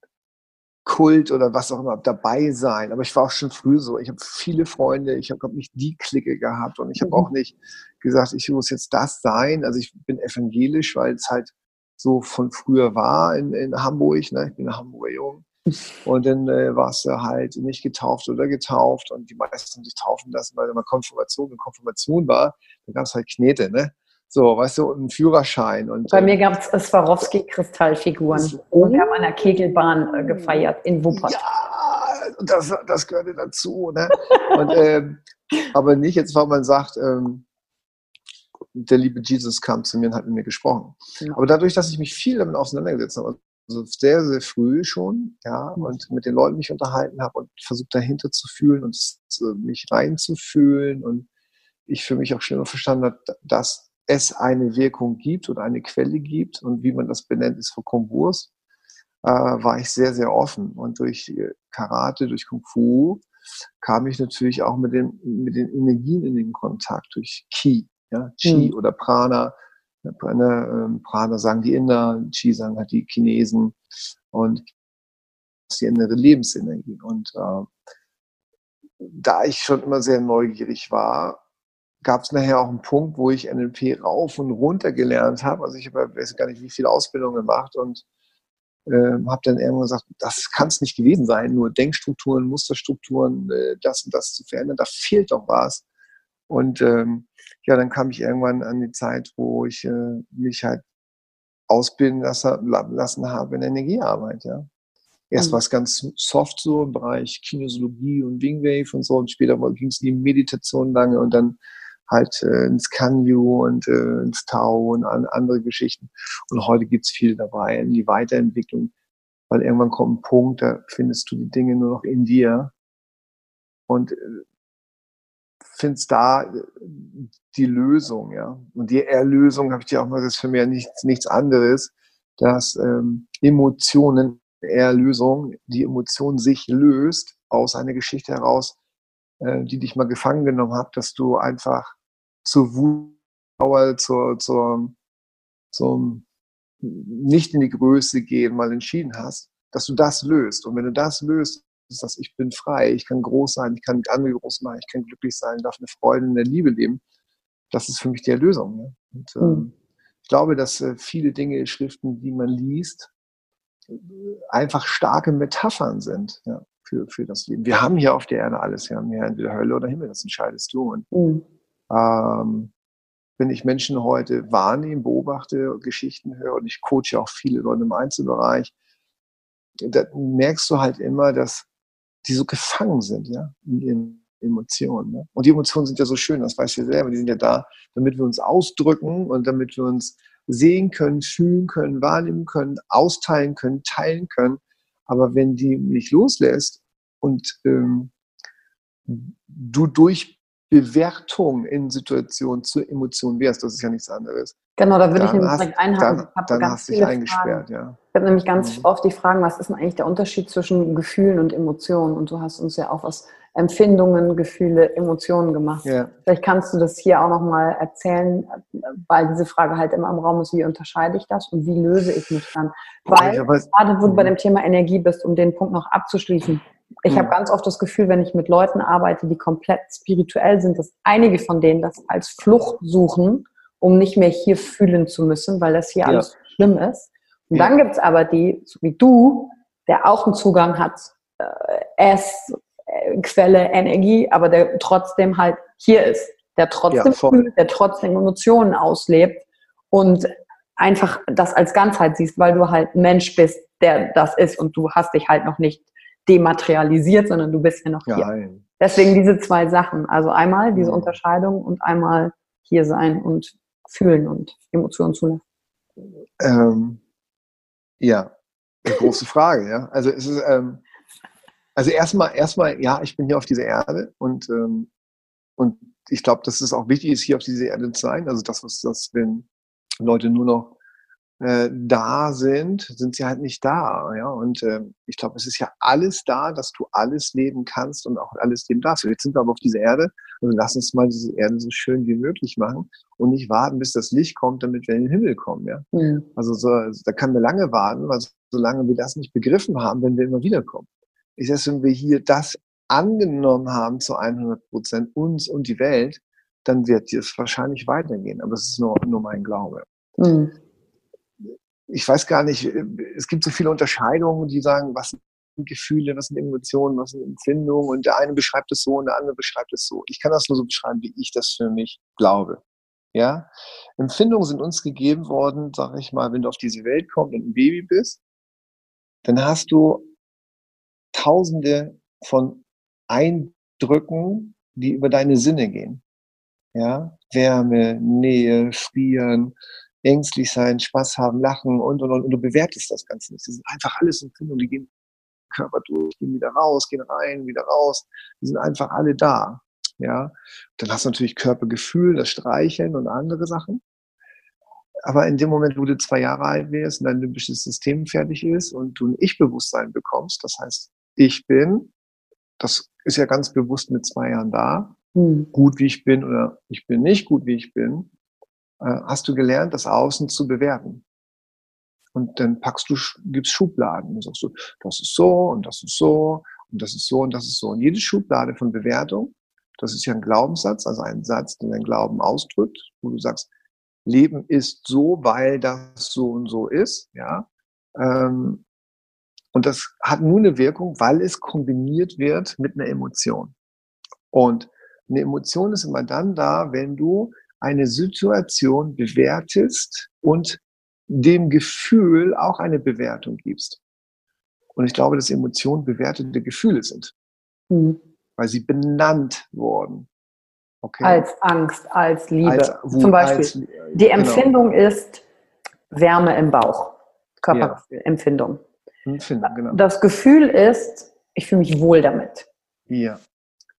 Kult oder was auch immer dabei sein. Aber ich war auch schon früh so. Ich habe viele Freunde, ich habe nicht die Clique gehabt und ich habe mhm. auch nicht gesagt, ich muss jetzt das sein. Also ich bin evangelisch, weil es halt so von früher war in, in Hamburg. Ne? Ich bin Hamburger Jung. Und dann äh, warst du halt nicht getauft oder getauft und die meisten haben sich taufen lassen, weil immer Konfirmation und Konfirmation war. Da gab es halt Knete, ne? So, weißt du, einen Führerschein. Und, Bei äh, mir gab es Swarovski-Kristallfiguren. Und wir haben an der Kegelbahn äh, gefeiert in Wuppertal. Ja, das, das gehörte dazu. Ne? und, ähm, aber nicht jetzt, weil man sagt, ähm, der liebe Jesus kam zu mir und hat mit mir gesprochen. Ja. Aber dadurch, dass ich mich viel damit auseinandergesetzt habe, also sehr, sehr früh schon, ja, mhm. und mit den Leuten mich unterhalten habe und versucht dahinter zu fühlen und mich reinzufühlen und ich für mich auch schlimmer verstanden habe, dass es eine Wirkung gibt und eine Quelle gibt und wie man das benennt, ist vollkommen Wurst, äh, war ich sehr, sehr offen. Und durch Karate, durch Kung Fu kam ich natürlich auch mit den, mit den Energien in den Kontakt, durch Ki, ja, Chi mhm. oder Prana. Ne, Prana sagen die Inder, Chi sagen halt die Chinesen und die innere Lebensenergie. Und äh, da ich schon immer sehr neugierig war, gab es nachher auch einen Punkt, wo ich NLP rauf und runter gelernt habe. Also ich habe, weiß gar nicht, wie viele Ausbildungen gemacht und äh, habe dann irgendwann gesagt, das kann es nicht gewesen sein, nur Denkstrukturen, Musterstrukturen, äh, das und das zu verändern, da fehlt doch was. Und ähm, ja, dann kam ich irgendwann an die Zeit, wo ich äh, mich halt ausbilden lassen, lassen habe in Energiearbeit, ja. Erst mhm. war es ganz soft so im Bereich Kinesiologie und Wingwave und so und später ging es in die Meditation lange und dann halt äh, ins Kanyu und äh, ins Tau und an andere Geschichten. Und heute gibt's viel dabei in die Weiterentwicklung, weil irgendwann kommt ein Punkt, da findest du die Dinge nur noch in dir und äh, findest da äh, die Lösung, ja. Und die Erlösung, habe ich dir auch mal gesagt, ist für mich nichts, nichts anderes, dass ähm, Emotionen, Erlösung, die Emotion sich löst aus einer Geschichte heraus, äh, die dich mal gefangen genommen hat, dass du einfach zur Wut, zur, zur, zum nicht in die Größe gehen mal entschieden hast, dass du das löst. Und wenn du das löst, ist das, ich bin frei, ich kann groß sein, ich kann mit anderen groß machen, ich kann glücklich sein, darf eine Freude in der Liebe leben. Das ist für mich die Erlösung. Ne? Und, ähm, mhm. Ich glaube, dass äh, viele Dinge, Schriften, die man liest, einfach starke Metaphern sind ja, für, für das Leben. Wir haben hier auf der Erde alles. Wir haben hier entweder Hölle oder Himmel, das entscheidest du. Und mhm. ähm, wenn ich Menschen heute wahrnehme, beobachte, Geschichten höre und ich coache auch viele Leute im Einzelbereich, da merkst du halt immer, dass die so gefangen sind, ja, in ihren Emotionen. Ne? Und die Emotionen sind ja so schön, das weißt du ja selber, die sind ja da, damit wir uns ausdrücken und damit wir uns sehen können, fühlen können, wahrnehmen können, austeilen können, teilen können. Aber wenn die nicht loslässt und ähm, du durch Bewertung in Situationen zur Emotion wärst, das ist ja nichts anderes. Genau, da würde ich nämlich direkt einhaken. Dann, dann hast du dich eingesperrt, Fragen. ja. Ich habe nämlich ganz mhm. oft die Fragen, was ist denn eigentlich der Unterschied zwischen Gefühlen und Emotionen? Und du hast uns ja auch was Empfindungen, Gefühle, Emotionen gemacht. Ja. Vielleicht kannst du das hier auch nochmal erzählen, weil diese Frage halt immer im Raum ist, wie unterscheide ich das und wie löse ich mich dann? Weil, ja, gerade wo du bei mhm. dem Thema Energie bist, um den Punkt noch abzuschließen, ich mhm. habe ganz oft das Gefühl, wenn ich mit Leuten arbeite, die komplett spirituell sind, dass einige von denen das als Flucht suchen, um nicht mehr hier fühlen zu müssen, weil das hier ja. alles schlimm ist. Und ja. dann gibt's aber die, so wie du, der auch einen Zugang hat, äh, äh, Quelle, Energie, aber der trotzdem halt hier ist, der trotzdem ja, fühlt, der trotzdem Emotionen auslebt und einfach das als Ganzheit siehst, weil du halt ein Mensch bist, der das ist und du hast dich halt noch nicht dematerialisiert, sondern du bist ja noch hier. Deswegen diese zwei Sachen. Also einmal diese mhm. Unterscheidung und einmal hier sein und fühlen und Emotionen zulassen? Ähm, ja, große Frage, ja. Also es ist, ähm, also erstmal, erstmal, ja, ich bin hier auf dieser Erde und, ähm, und ich glaube, dass es auch wichtig ist, hier auf dieser Erde zu sein. Also das, was das, wenn Leute nur noch äh, da sind, sind sie halt nicht da. Ja? Und äh, ich glaube, es ist ja alles da, dass du alles leben kannst und auch alles leben darfst. Jetzt sind wir aber auf dieser Erde, also lass uns mal diese Erde so schön wie möglich machen und nicht warten, bis das Licht kommt, damit wir in den Himmel kommen. Ja? Mhm. Also so, da kann wir lange warten, weil solange wir das nicht begriffen haben, wenn wir immer wiederkommen. Ich sage, wenn wir hier das angenommen haben zu 100 Prozent uns und die Welt, dann wird es wahrscheinlich weitergehen. Aber es ist nur, nur mein Glaube. Mhm ich weiß gar nicht, äh, es gibt so viele Unterscheidungen, die sagen, was sind Gefühle, was sind Emotionen, was sind Empfindungen und der eine beschreibt es so und der andere beschreibt es so. Ich kann das nur so beschreiben, wie ich das für mich glaube. Ja, Empfindungen sind uns gegeben worden, sag ich mal, wenn du auf diese Welt kommst und ein Baby bist, dann hast du tausende von Eindrücken, die über deine Sinne gehen. Ja, Wärme, Nähe, Frieren, ängstlich sein, Spaß haben, lachen und, und, und, und du bewertest das Ganze nicht. Das sind einfach alles Empfindungen, die gehen Körper durch, gehen wieder raus, gehen rein, wieder raus. Die sind einfach alle da. Ja, dann hast du natürlich Körpergefühl, das Streicheln und andere Sachen. Aber in dem Moment, wo du zwei Jahre alt wirst und dein limbisches System fertig ist und du ein Ich-Bewusstsein bekommst, das heißt, ich bin, das ist ja ganz bewusst mit zwei Jahren da, hm. gut wie ich bin oder ich bin nicht gut wie ich bin, äh, hast du gelernt, das Außen zu bewerten. Und dann packst du, gibst Schubladen und sagst du, das ist so und das ist so und das ist so und das ist so. Und jede Schublade von Bewertung, das ist ja ein Glaubenssatz, also ein Satz, den dein Glauben ausdrückt, wo du sagst, Leben ist so, weil das so und so ist, ja. Ähm, und das hat nur eine Wirkung, weil es kombiniert wird mit einer Emotion. Und eine Emotion ist immer dann da, wenn du eine Situation bewertest und dem Gefühl auch eine Bewertung gibst. Und ich glaube, dass Emotionen bewertete Gefühle sind, mhm. weil sie benannt wurden. Okay. Als Angst, als Liebe. Als, wo, Zum Beispiel. Als, die genau. Empfindung genau. ist Wärme im Bauch. Körperempfindung. Ja. Empfindung, genau. Das Gefühl ist, ich fühle mich wohl damit. Ja.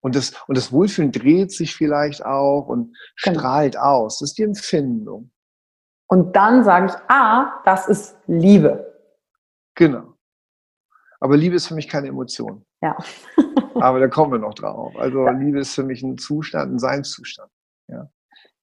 Und das, und das Wohlfühlen dreht sich vielleicht auch und genau. strahlt aus. Das ist die Empfindung. Und dann sage ich, ah, das ist Liebe. Genau. Aber Liebe ist für mich keine Emotion. Ja. Aber da kommen wir noch drauf. Also ja. Liebe ist für mich ein Zustand, ein Seinszustand. Ja.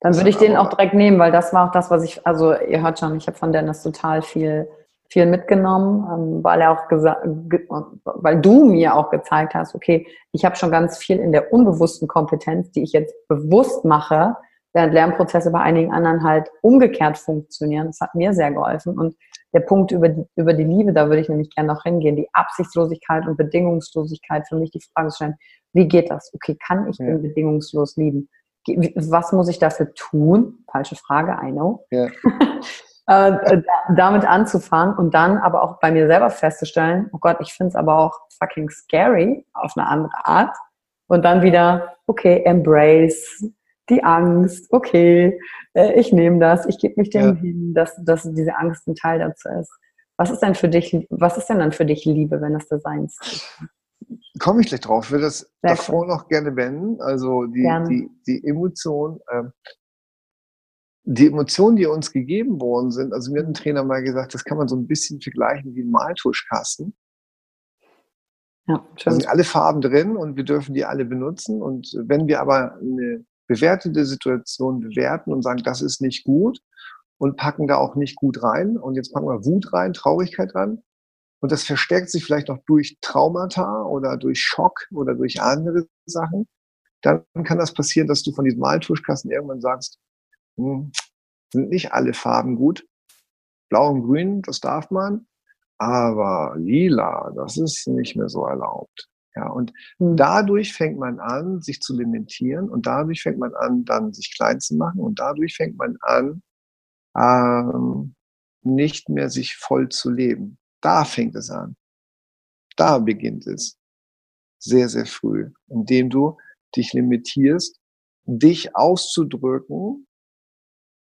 Dann würde ich den auch direkt nehmen, weil das war auch das, was ich, also ihr hört schon, ich habe von Dennis total viel viel mitgenommen, ähm, weil er auch gesagt, weil du mir auch gezeigt hast, okay, ich habe schon ganz viel in der unbewussten Kompetenz, die ich jetzt bewusst mache, während Lernprozesse bei einigen anderen halt umgekehrt funktionieren. Das hat mir sehr geholfen. Und der Punkt über die, über die Liebe, da würde ich nämlich gerne noch hingehen. Die Absichtslosigkeit und Bedingungslosigkeit, für mich die Frage stellen, wie geht das? Okay, kann ich ja. den bedingungslos lieben? Was muss ich dafür tun? Falsche Frage, I know. Ja. Äh, äh damit anzufangen und dann aber auch bei mir selber festzustellen, oh Gott, ich finde es aber auch fucking scary auf eine andere Art. Und dann wieder, okay, embrace die Angst, okay, äh, ich nehme das, ich gebe mich dem ja. hin, dass, dass diese Angst ein Teil dazu ist. Was ist denn für dich, was ist denn dann für dich Liebe, wenn das Design ist? Komme ich gleich drauf. Ich würde das Sehr davor cool. noch gerne wenden. Also die, die, die Emotion, ähm, die Emotionen, die uns gegeben worden sind, also mir hat ein Trainer mal gesagt, das kann man so ein bisschen vergleichen wie ein Maltuschkasten. Ja, da sind alle Farben drin und wir dürfen die alle benutzen. Und wenn wir aber eine bewertete Situation bewerten und sagen, das ist nicht gut und packen da auch nicht gut rein und jetzt packen wir Wut rein, Traurigkeit rein und das verstärkt sich vielleicht noch durch Traumata oder durch Schock oder durch andere Sachen, dann kann das passieren, dass du von diesem Maltuschkasten irgendwann sagst, hm, sind nicht alle Farben gut. Blau und Grün, das darf man, aber lila, das ist nicht mehr so erlaubt. Ja, und mhm. dadurch fängt man an, sich zu limitieren und dadurch fängt man an, dann sich klein zu machen und dadurch fängt man an, ähm, nicht mehr sich voll zu leben. Da fängt es an. Da beginnt es. Sehr, sehr früh, indem du dich limitierst, dich auszudrücken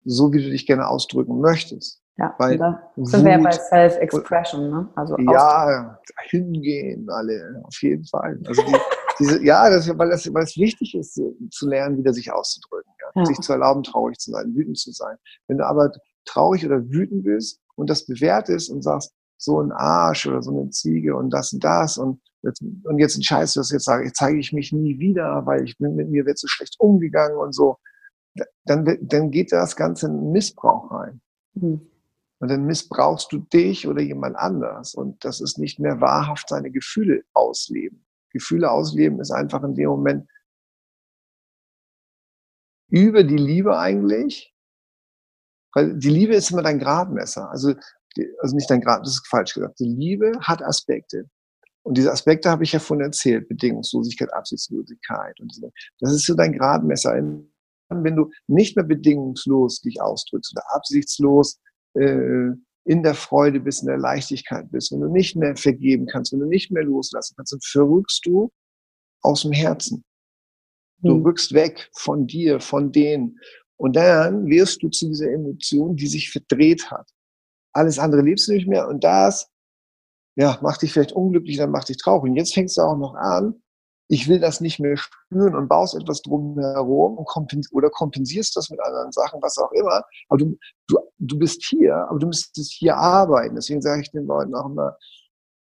so, wie du dich gerne ausdrücken möchtest. Ja, Weil da sind Wut, wir ja bei Self-Expression, ne? Also ja, hingehen alle, auf jeden Fall. Also die, diese, ja, das, weil, das, weil es wichtig ist, zu lernen, wieder sich auszudrücken. Ja? Ja. Sich zu erlauben, traurig zu sein, wütend zu sein. Wenn du aber traurig oder wütend bist und das bewertest und sagst, so ein Arsch oder so eine Ziege und das und das und jetzt, und jetzt entscheidest du das jetzt sage, jetzt zeige ich mich nie wieder, weil ich bin, mit mir wird so schlecht umgegangen und so, dann, dann geht das Ganze in Missbrauch rein. Mhm. Und dann missbrauchst du dich oder jemand anders. Und das ist nicht mehr wahrhaft seine Gefühle ausleben. Gefühle ausleben ist einfach in dem Moment über die Liebe eigentlich. Weil die Liebe ist immer dein Gradmesser. Also, also nicht dein Grad, das ist falsch gesagt. Die Liebe hat Aspekte. Und diese Aspekte habe ich ja von erzählt. Bedingungslosigkeit, Absichtslosigkeit und so. Das ist so dein Gradmesser. Wenn du nicht mehr bedingungslos dich ausdrückst oder absichtslos äh, in der Freude bist, in der Leichtigkeit bist, wenn du nicht mehr vergeben kannst, wenn du nicht mehr loslassen kannst, dann verrückst du aus dem Herzen. Du mhm. rückst weg von dir, von denen. Und dann wirst du zu dieser Emotion, die sich verdreht hat. Alles andere lebst du nicht mehr und das, ja, macht dich vielleicht unglücklich, dann macht dich traurig. Und jetzt fängst du auch noch an, ich will das nicht mehr spüren und baust etwas drumherum und kompens oder kompensierst das mit anderen Sachen, was auch immer. Aber du, du, du bist hier, aber du müsstest hier arbeiten. Deswegen sage ich den Leuten auch immer,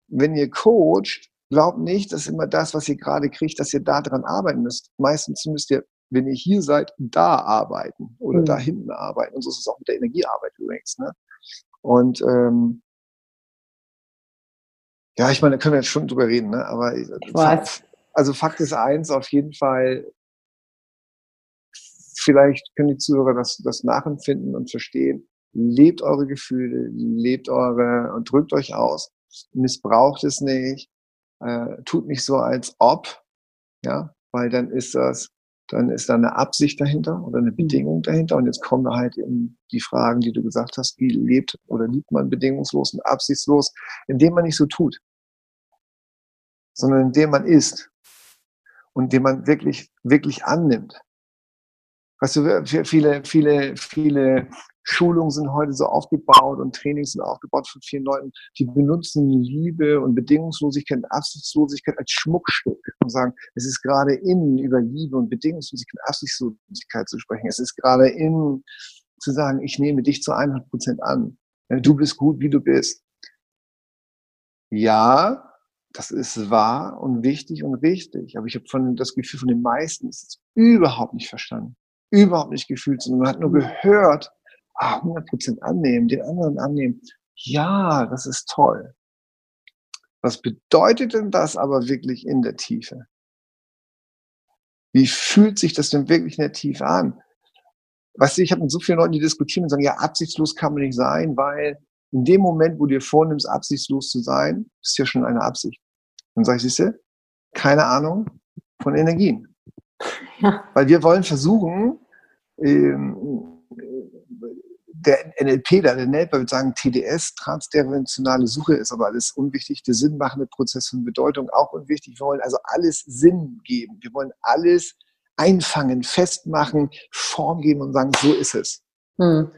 wenn ihr coacht, glaubt nicht, dass immer das, was ihr gerade kriegt, dass ihr da dran arbeiten müsst. Meistens müsst ihr, wenn ihr hier seid, da arbeiten oder mhm. da hinten arbeiten. Und so ist es auch mit der Energiearbeit übrigens. Ne? Und ähm, ja, ich meine, da können wir jetzt schon drüber reden, ne? aber ich weiß also Fakt ist eins, auf jeden Fall, vielleicht können die Zuhörer das, das nachempfinden und verstehen. Lebt eure Gefühle, lebt eure und drückt euch aus. Missbraucht es nicht, äh, tut nicht so als ob, ja, weil dann ist das, dann ist da eine Absicht dahinter oder eine mhm. Bedingung dahinter. Und jetzt kommen halt eben die Fragen, die du gesagt hast, wie lebt oder liebt man bedingungslos und absichtslos, indem man nicht so tut, sondern indem man ist und den man wirklich, wirklich annimmt. Weißt du, viele, viele, viele Schulungen sind heute so aufgebaut und Trainings sind aufgebaut von vielen Leuten, die benutzen Liebe und Bedingungslosigkeit und Absichtslosigkeit als Schmuckstück und sagen, es ist gerade in, über Liebe und Bedingungslosigkeit und Absichtslosigkeit zu sprechen. Es ist gerade in, zu sagen, ich nehme dich zu 100 Prozent an. Du bist gut, wie du bist. Ja, das ist wahr und wichtig und richtig. Aber ich habe von das Gefühl von den meisten ist es überhaupt nicht verstanden, überhaupt nicht gefühlt, sondern man hat nur gehört, ah, 100% annehmen, den anderen annehmen. Ja, das ist toll. Was bedeutet denn das aber wirklich in der Tiefe? Wie fühlt sich das denn wirklich in der Tiefe an? Weißt du, ich habe mit so vielen Leuten, die diskutieren und sagen, ja, absichtslos kann man nicht sein, weil in dem Moment, wo du dir vornimmst, absichtslos zu sein, ist ja schon eine Absicht. Dann sage ich, siehst du, keine Ahnung von Energien. Ja. Weil wir wollen versuchen, ähm, der NLP, der NLP würde sagen, TDS, transdimensionale Suche ist aber alles unwichtig, der sinnmachende Prozess von Bedeutung auch unwichtig. Wir wollen also alles Sinn geben. Wir wollen alles einfangen, festmachen, Form geben und sagen, so ist es. Hm.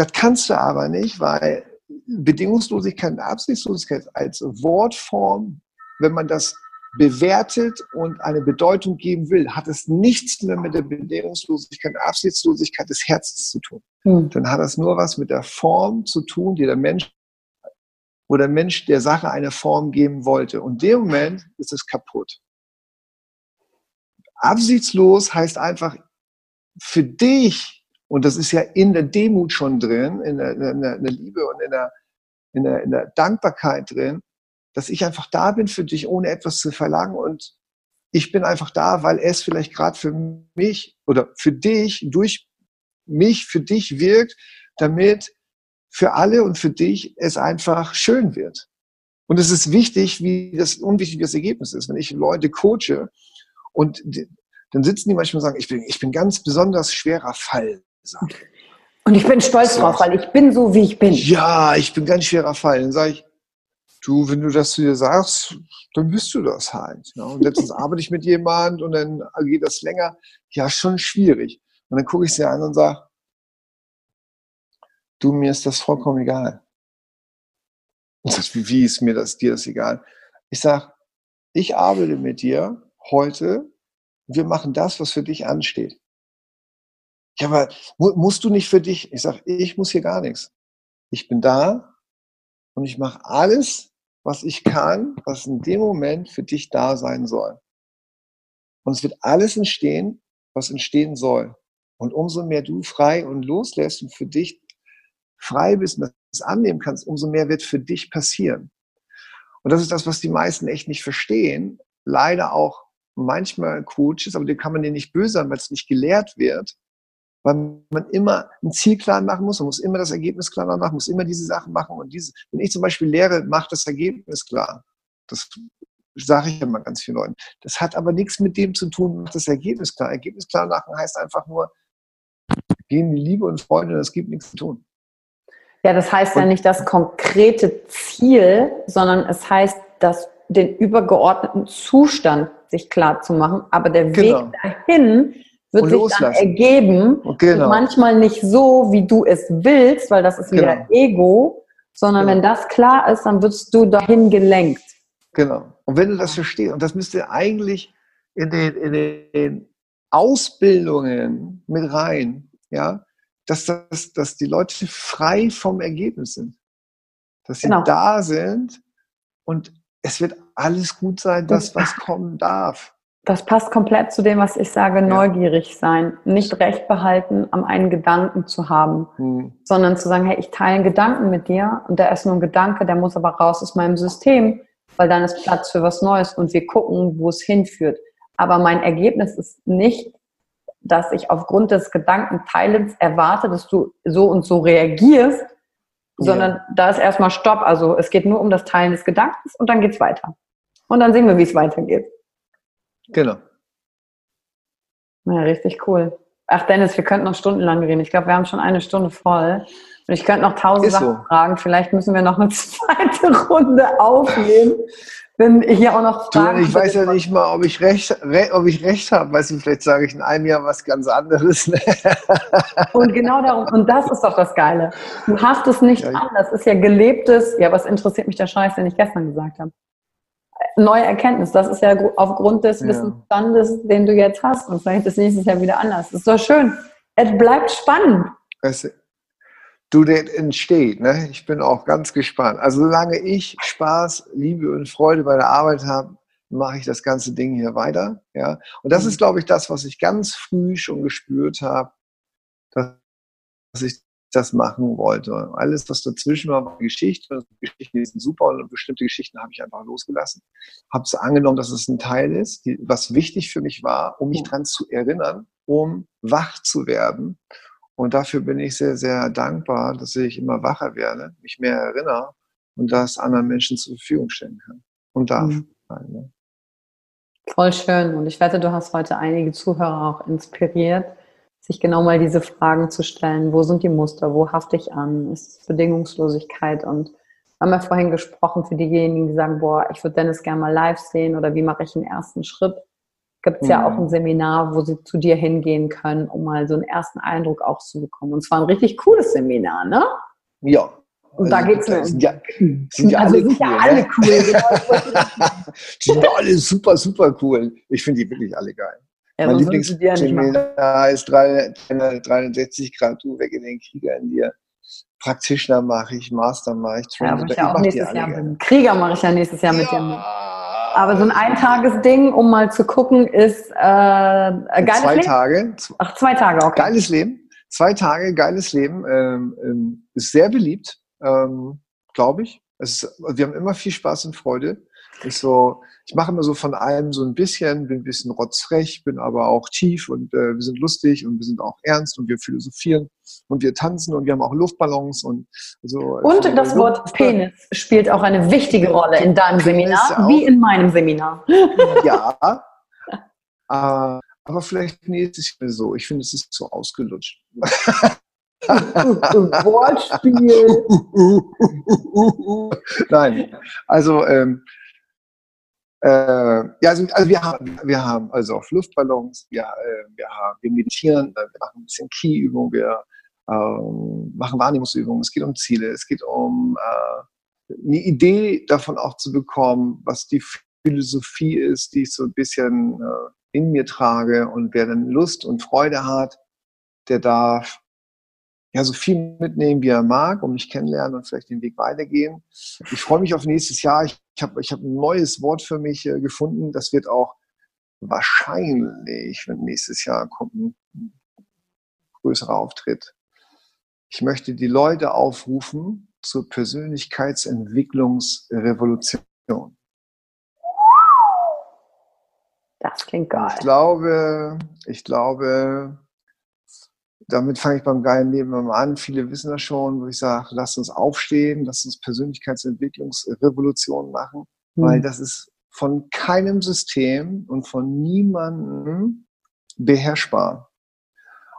Das kannst du aber nicht, weil Bedingungslosigkeit und Absichtslosigkeit als Wortform, wenn man das bewertet und eine Bedeutung geben will, hat es nichts mehr mit der Bedingungslosigkeit und Absichtslosigkeit des Herzens zu tun. Hm. Dann hat es nur was mit der Form zu tun, die der Mensch wo der Mensch der Sache eine Form geben wollte. Und in dem Moment ist es kaputt. Absichtslos heißt einfach für dich und das ist ja in der Demut schon drin, in der, in der, in der Liebe und in der, in, der, in der Dankbarkeit drin, dass ich einfach da bin für dich, ohne etwas zu verlangen. Und ich bin einfach da, weil es vielleicht gerade für mich oder für dich, durch mich, für dich wirkt, damit für alle und für dich es einfach schön wird. Und es ist wichtig, wie das unwichtig das Ergebnis ist. Wenn ich Leute coache und dann sitzen die manchmal und sagen, ich bin, ich bin ganz besonders schwerer Fall sagen. Und ich bin stolz drauf, weil ich bin so, wie ich bin. Ja, ich bin ganz schwerer Fall. Dann sage ich, du, wenn du das zu dir sagst, dann bist du das halt. Ja, und letztens arbeite ich mit jemand und dann geht das länger. Ja, schon schwierig. Und dann gucke ich sie an und sage, du, mir ist das vollkommen egal. Und sagst, wie, wie ist mir das, dir das egal? Ich sag, ich arbeite mit dir heute, wir machen das, was für dich ansteht. Ja, aber musst du nicht für dich? Ich sag, ich muss hier gar nichts. Ich bin da und ich mache alles, was ich kann, was in dem Moment für dich da sein soll. Und es wird alles entstehen, was entstehen soll. Und umso mehr du frei und loslässt und für dich frei bist und das annehmen kannst, umso mehr wird für dich passieren. Und das ist das, was die meisten echt nicht verstehen. Leider auch manchmal Coaches, aber den kann man dir nicht böse sein, weil es nicht gelehrt wird. Weil man immer einen Zielplan machen muss, man muss immer das Ergebnis klar machen, muss immer diese Sachen machen. Und diese, wenn ich zum Beispiel lehre, macht das Ergebnis klar. Das sage ich immer ganz vielen Leuten. Das hat aber nichts mit dem zu tun, macht das Ergebnis klar. Ergebnis klar machen heißt einfach nur, gehen die Liebe und Freude, das gibt nichts zu tun. Ja, das heißt und, ja nicht das konkrete Ziel, sondern es heißt, dass den übergeordneten Zustand sich klar zu machen, aber der genau. Weg dahin wird sich dann ergeben. Genau. manchmal nicht so, wie du es willst, weil das ist wieder genau. Ego, sondern genau. wenn das klar ist, dann wirst du dahin gelenkt. Genau. Und wenn du das verstehst, und das müsste eigentlich in den, in den Ausbildungen mit rein, ja, dass, das, dass die Leute frei vom Ergebnis sind. Dass sie genau. da sind und es wird alles gut sein, das, was kommen darf. Das passt komplett zu dem, was ich sage, neugierig sein. Nicht recht behalten, am einen Gedanken zu haben, hm. sondern zu sagen, hey, ich teile einen Gedanken mit dir und der ist nur ein Gedanke, der muss aber raus aus meinem System, weil dann ist Platz für was Neues und wir gucken, wo es hinführt. Aber mein Ergebnis ist nicht dass ich aufgrund des Gedankenteilens erwarte, dass du so und so reagierst, sondern ja. da ist erstmal Stopp. Also es geht nur um das Teilen des Gedankens und dann geht es weiter. Und dann sehen wir, wie es weitergeht. Genau. Ja, richtig cool. Ach Dennis, wir könnten noch stundenlang reden. Ich glaube, wir haben schon eine Stunde voll. Und ich könnte noch tausend ist Sachen so. fragen. Vielleicht müssen wir noch eine zweite Runde aufnehmen wenn hier auch noch Fragen. Du, ich weiß ja nicht mal, ob ich recht, re, ob ich recht habe. Weißt du, vielleicht sage ich in einem Jahr was ganz anderes. Ne? und genau darum, und das ist doch das Geile. Du hast es nicht ja, an. Das ist ja gelebtes, ja, was interessiert mich der Scheiß, den ich gestern gesagt habe. Neue Erkenntnis, das ist ja aufgrund des ja. Wissensstandes, den du jetzt hast. Und vielleicht ist nächstes Jahr wieder anders. Das ist doch schön. Es bleibt spannend. Weißt du, das entsteht. Ne? Ich bin auch ganz gespannt. Also solange ich Spaß, Liebe und Freude bei der Arbeit habe, mache ich das ganze Ding hier weiter. Ja? Und das ist, mhm. glaube ich, das, was ich ganz früh schon gespürt habe, dass ich das machen wollte. Alles, was dazwischen war, war Geschichte. Geschichten sind super und bestimmte Geschichten habe ich einfach losgelassen. Habe es angenommen, dass es ein Teil ist, die, was wichtig für mich war, um mich daran zu erinnern, um wach zu werden und dafür bin ich sehr, sehr dankbar, dass ich immer wacher werde, mich mehr erinnere und das anderen Menschen zur Verfügung stellen kann und darf. Mhm. Ne? Voll schön. Und ich wette, du hast heute einige Zuhörer auch inspiriert, sich genau mal diese Fragen zu stellen. Wo sind die Muster? Wo hafte ich an? Ist es Bedingungslosigkeit? Und wir haben ja vorhin gesprochen für diejenigen, die sagen, boah, ich würde Dennis gerne mal live sehen oder wie mache ich den ersten Schritt? gibt es ja auch mhm. ein Seminar, wo sie zu dir hingehen können, um mal so einen ersten Eindruck auch zu bekommen. Und zwar ein richtig cooles Seminar, ne? Ja. Und also da geht es sind ja, sind ja also alle sind cool. Ja alle cool genau. sind ja alle super, super cool. Ich finde die wirklich alle geil. Ja, mein Lieblingsseminar ist 360 Grad, du weg in den Krieger in dir. Practitioner mache ich, Master mache ich, Trainer. Ja, ich ja auch nächstes Jahr. Krieger mache ich ja nächstes Jahr ja. mit dir. Aber so ein Eintagesding, um mal zu gucken, ist äh, geiles zwei Leben? Tage. Ach, zwei Tage, okay. Geiles Leben. Zwei Tage, geiles Leben. Ähm, ähm, ist sehr beliebt, ähm, glaube ich. Ist, wir haben immer viel Spaß und Freude. Ist so, ich mache immer so von allem so ein bisschen, bin ein bisschen rotzfrech, bin aber auch tief und äh, wir sind lustig und wir sind auch ernst und wir philosophieren und wir tanzen und wir haben auch Luftballons und so. Und das Wort Penis spielt auch eine wichtige Rolle in deinem Seminar, wie in meinem Seminar. Ja. äh, aber vielleicht nächstes Jahr so. Ich finde, es ist so ausgelutscht. Wortspiel. Nein, also ähm, äh, ja, also, also, wir haben, wir haben also auf Luftballons, wir, äh, wir, haben, wir meditieren, wir machen ein bisschen Key-Übungen, wir ähm, machen Wahrnehmungsübungen, es geht um Ziele, es geht um äh, eine Idee davon auch zu bekommen, was die Philosophie ist, die ich so ein bisschen äh, in mir trage. Und wer dann Lust und Freude hat, der darf ja so viel mitnehmen, wie er mag, und mich kennenlernen und vielleicht den Weg weitergehen. Ich freue mich auf nächstes Jahr. Ich, ich habe ich hab ein neues Wort für mich äh, gefunden. Das wird auch wahrscheinlich, wenn nächstes Jahr kommt ein größerer Auftritt. Ich möchte die Leute aufrufen zur Persönlichkeitsentwicklungsrevolution. Das klingt geil. Ich glaube, ich glaube, damit fange ich beim geilen Leben immer an. Viele wissen das schon, wo ich sage, lasst uns aufstehen, lasst uns Persönlichkeitsentwicklungsrevolution machen, mhm. weil das ist von keinem System und von niemandem beherrschbar.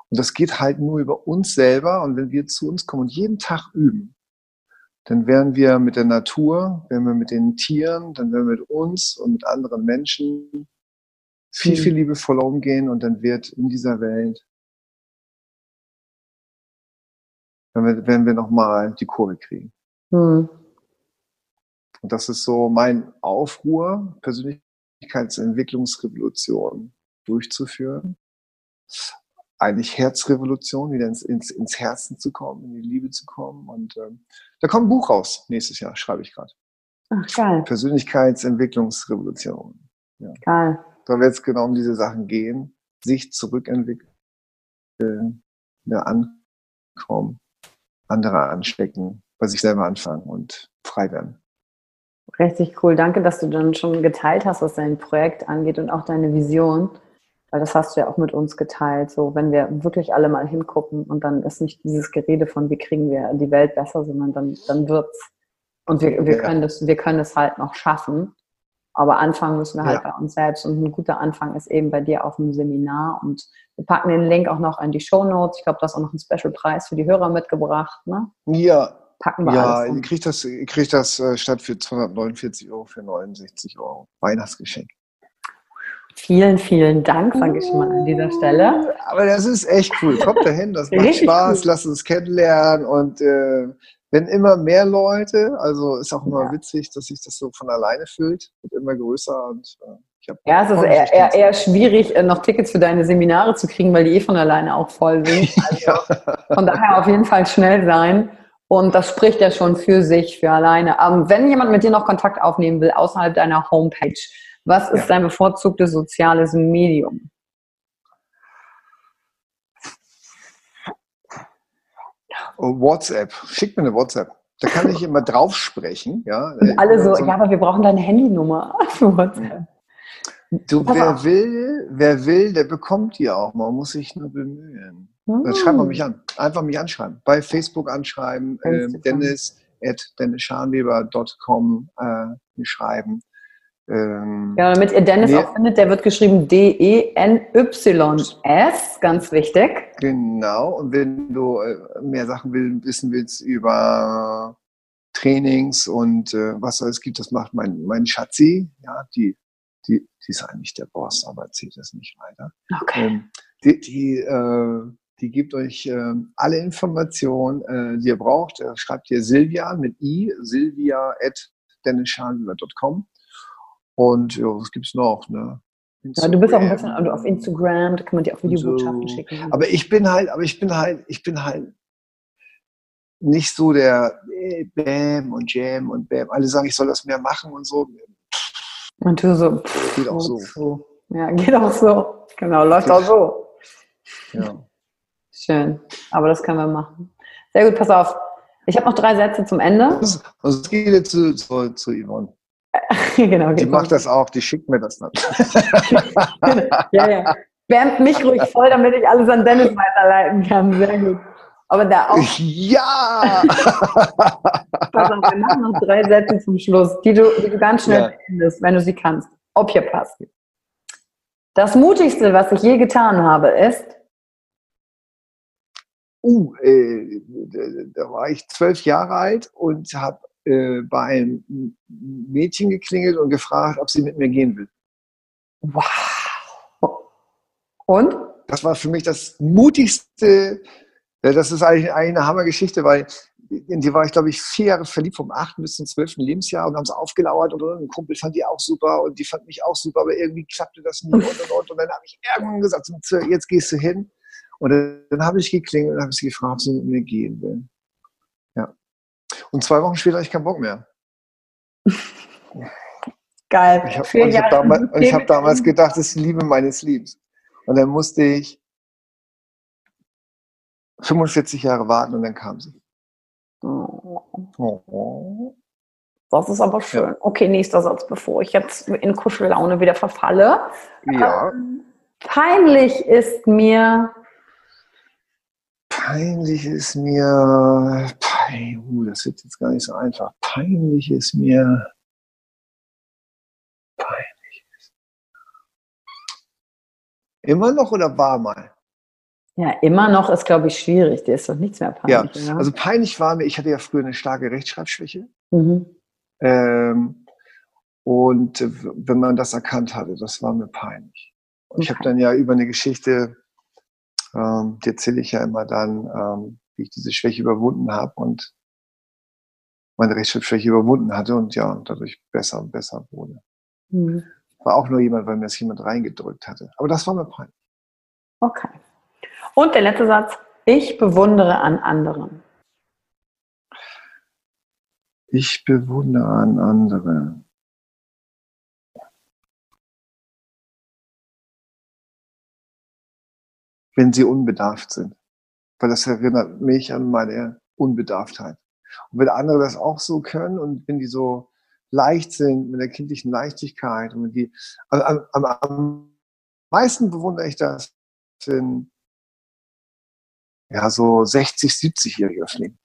Und das geht halt nur über uns selber. Und wenn wir zu uns kommen und jeden Tag üben, dann werden wir mit der Natur, werden wir mit den Tieren, dann werden wir mit uns und mit anderen Menschen viel, viel liebevoller umgehen und dann wird in dieser Welt, wenn wir, wenn wir nochmal die Kurve kriegen. Mhm. Und das ist so mein Aufruhr, Persönlichkeitsentwicklungsrevolution durchzuführen. Eigentlich Herzrevolution, wieder ins, ins, ins Herzen zu kommen, in die Liebe zu kommen. Und ähm, da kommt ein Buch raus nächstes Jahr, schreibe ich gerade. Ach, geil. Persönlichkeitsentwicklungsrevolution. Ja. Geil. Da wird es genau um diese Sachen gehen. Sich zurückentwickeln, wieder ankommen, andere anstecken, bei sich selber anfangen und frei werden. Richtig cool. Danke, dass du dann schon geteilt hast, was dein Projekt angeht und auch deine Vision. Weil das hast du ja auch mit uns geteilt. So, wenn wir wirklich alle mal hingucken und dann ist nicht dieses Gerede von, wie kriegen wir die Welt besser, sondern dann, dann wird's. Und wir, wir, ja. können das, wir können es halt noch schaffen. Aber anfangen müssen wir halt ja. bei uns selbst. Und ein guter Anfang ist eben bei dir auf dem Seminar. Und wir packen den Link auch noch in die Show Notes. Ich glaube, du hast auch noch einen Special-Preis für die Hörer mitgebracht. Ne? Ja, packen wir ja, alles. Ja, ihr kriegt das, ihr kriegt das äh, statt für 249 Euro für 69 Euro. Weihnachtsgeschenk. Vielen, vielen Dank, sage ich mal an dieser Stelle. Aber das ist echt cool. Kommt dahin, das macht Spaß, cool. lasst uns kennenlernen und äh, wenn immer mehr Leute, also ist auch immer ja. witzig, dass sich das so von alleine fühlt, wird immer größer und äh, ich habe. Ja, es ist eher, eher, eher, schwierig, äh, noch Tickets für deine Seminare zu kriegen, weil die eh von alleine auch voll sind. Also. Von daher auf jeden Fall schnell sein. Und das spricht ja schon für sich, für alleine. Aber wenn jemand mit dir noch Kontakt aufnehmen will, außerhalb deiner Homepage, was ist ja. dein bevorzugtes soziales Medium? WhatsApp. Schick mir eine WhatsApp. Da kann ich immer drauf sprechen. Ja. Und alle so, so, ja, aber wir brauchen deine Handynummer für WhatsApp. Du, wer will, wer will, der bekommt die auch. Man muss sich nur bemühen. Hm. Dann schreibt man mich an. Einfach mich anschreiben. Bei Facebook anschreiben, äh, Dennis at dennisscharnweber.com äh, schreiben. Ähm, ja, damit ihr Dennis nee. auch findet, der wird geschrieben D-E-N-Y-S, ganz wichtig. Genau, und wenn du äh, mehr Sachen will, wissen willst über Trainings und äh, was es gibt, das macht mein, mein Schatzi, ja, die, die, die ist eigentlich der Boss, aber erzählt das nicht weiter. Okay. Ähm, die, die äh, die gibt euch äh, alle Informationen, äh, die ihr braucht. Äh, schreibt ihr Silvia mit i, silvia at dennisschanwieler.com. Und ja, was gibt es noch? Ne? Ja, du bist auch ein bisschen also auf Instagram, da kann man dir auch Videobotschaften so. schicken. Aber ich bin halt, aber ich bin halt, ich bin halt nicht so der äh, Bam und Jam und Bam. Alle sagen, ich soll das mehr machen und so. Und du so, pff, geht auch so. so. Ja, geht auch so. Genau, läuft auch so. Ja. Schön. Aber das können wir machen. Sehr gut, pass auf. Ich habe noch drei Sätze zum Ende. Es geht jetzt zu, zu, zu Yvonne. genau, die macht das auch, die schickt mir das dann. ja, ja. Wärmt mich ruhig voll, damit ich alles an Dennis weiterleiten kann. Sehr gut. Aber da auch. Ja! Pass auf, wir machen noch drei Sätze zum Schluss, die du, die du ganz schnell ja. beendest, wenn du sie kannst. Ob hier passt. Das Mutigste, was ich je getan habe, ist, uh, äh, da war ich zwölf Jahre alt und habe äh, bei einem Mädchen geklingelt und gefragt, ob sie mit mir gehen will. Wow. Und? Das war für mich das mutigste Ja, das ist eigentlich, eigentlich eine Hammergeschichte, weil in die war ich, glaube ich, vier Jahre verliebt, vom 8. bis zum 12. Lebensjahr und haben sie aufgelauert und, ein Kumpel fand die auch super und die fand mich auch super, aber irgendwie klappte das nie und und und. Und dann habe ich irgendwann gesagt, jetzt gehst du hin. Und dann, dann habe ich geklingelt und habe sie gefragt, ob sie mit mir gehen will. Ja. Und zwei Wochen später hatte ich keinen Bock mehr. Geil. Ich habe hab damals, hab damals gedacht, das ist die Liebe meines Lebens. Und dann musste ich 45 Jahre warten und dann kam sie. Oh. Das ist aber schön. Okay, nächster Satz, bevor ich jetzt in Kuschellaune wieder verfalle. Ja. Ähm, peinlich ist mir. Peinlich ist mir. Pein, uh, das wird jetzt gar nicht so einfach. Peinlich ist mir. Peinlich ist. Immer noch oder war mal? Ja, immer noch ist, glaube ich, schwierig. Dir ist doch nichts mehr peinlich. Ja, oder? also peinlich war mir, ich hatte ja früher eine starke Rechtschreibschwäche. Mhm. Ähm, und wenn man das erkannt hatte, das war mir peinlich. Und okay. ich habe dann ja über eine Geschichte, ähm, die erzähle ich ja immer dann, ähm, wie ich diese Schwäche überwunden habe und meine Rechtschreibschwäche überwunden hatte und ja, und dadurch besser und besser wurde. Mhm. War auch nur jemand, weil mir das jemand reingedrückt hatte. Aber das war mir peinlich. Okay. Und der letzte Satz. Ich bewundere an anderen. Ich bewundere an anderen. Wenn sie unbedarft sind. Weil das erinnert mich an meine Unbedarftheit. Und wenn andere das auch so können und wenn die so leicht sind, mit der kindlichen Leichtigkeit und die, am, am, am meisten bewundere ich das, wenn ja, so 60, 70-Jährige fliegen.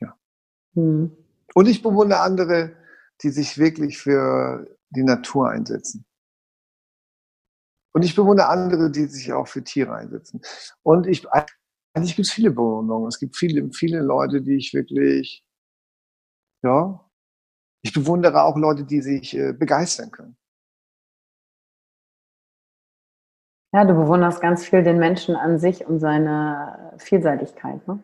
Ja. Hm. Und ich bewundere andere, die sich wirklich für die Natur einsetzen. Und ich bewundere andere, die sich auch für Tiere einsetzen. Und ich, eigentlich gibt es viele Bewunderungen. Es gibt viele, viele Leute, die ich wirklich, ja, ich bewundere auch Leute, die sich äh, begeistern können. Ja, du bewunderst ganz viel den Menschen an sich und seine Vielseitigkeit. Ne?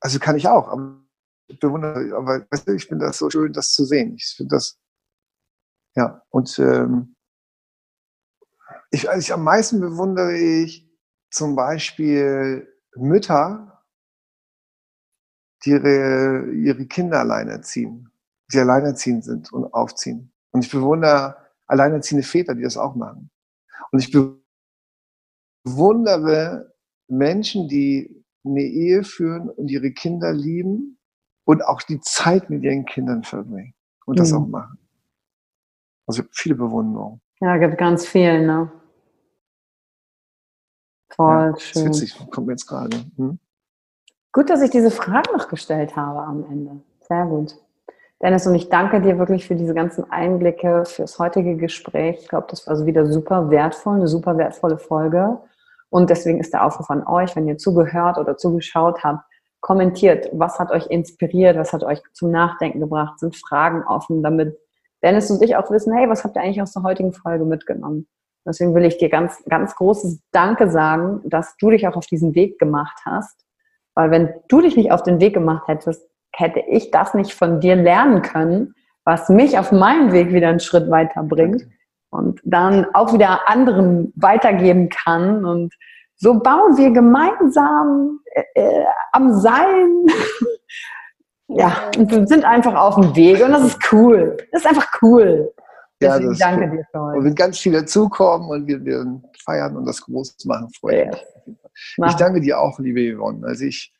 Also kann ich auch, aber ich bewundere, aber weißt du, ich finde das so schön, das zu sehen. Ich finde das, ja, und ähm, ich, also ich, am meisten bewundere ich zum Beispiel Mütter, die ihre, ihre Kinder alleinerziehen, die alleinerziehend sind und aufziehen. Und ich bewundere alleinerziehende Väter, die das auch machen. Und ich bewundere Menschen, die eine Ehe führen und ihre Kinder lieben und auch die Zeit mit ihren Kindern verbringen und das mhm. auch machen. Also viele Bewunderungen. Ja, gibt ganz viel, ne? Voll ja, schön. Das ist witzig, kommt mir jetzt gerade. Hm? Gut, dass ich diese Frage noch gestellt habe am Ende. Sehr gut. Dennis, und ich danke dir wirklich für diese ganzen Einblicke, fürs heutige Gespräch. Ich glaube, das war also wieder super wertvoll, eine super wertvolle Folge. Und deswegen ist der Aufruf an euch, wenn ihr zugehört oder zugeschaut habt, kommentiert, was hat euch inspiriert, was hat euch zum Nachdenken gebracht, sind Fragen offen, damit Dennis und ich auch wissen, hey, was habt ihr eigentlich aus der heutigen Folge mitgenommen? Deswegen will ich dir ganz, ganz großes Danke sagen, dass du dich auch auf diesen Weg gemacht hast. Weil wenn du dich nicht auf den Weg gemacht hättest, hätte ich das nicht von dir lernen können, was mich auf meinem Weg wieder einen Schritt weiter bringt und dann auch wieder anderen weitergeben kann. Und so bauen wir gemeinsam äh, äh am Seil. ja, und sind einfach auf dem Weg und das ist cool. Das ist einfach cool. Ja, Deswegen danke cool. dir für heute. Und wenn ganz viele dazukommen und wir, wir feiern und das groß machen, freue ich mich. Ich danke dir auch, liebe Yvonne. Also ich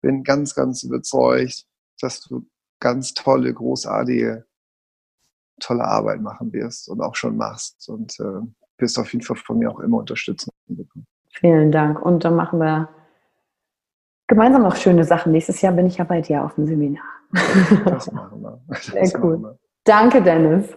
bin ganz, ganz überzeugt, dass du ganz tolle, großartige tolle Arbeit machen wirst und auch schon machst und äh, wirst auf jeden Fall von mir auch immer Unterstützung bekommen. Vielen Dank. Und dann machen wir gemeinsam noch schöne Sachen. Nächstes Jahr bin ich ja bei dir auf dem Seminar. Das machen wir. Das Sehr cool. Wir. Danke, Dennis.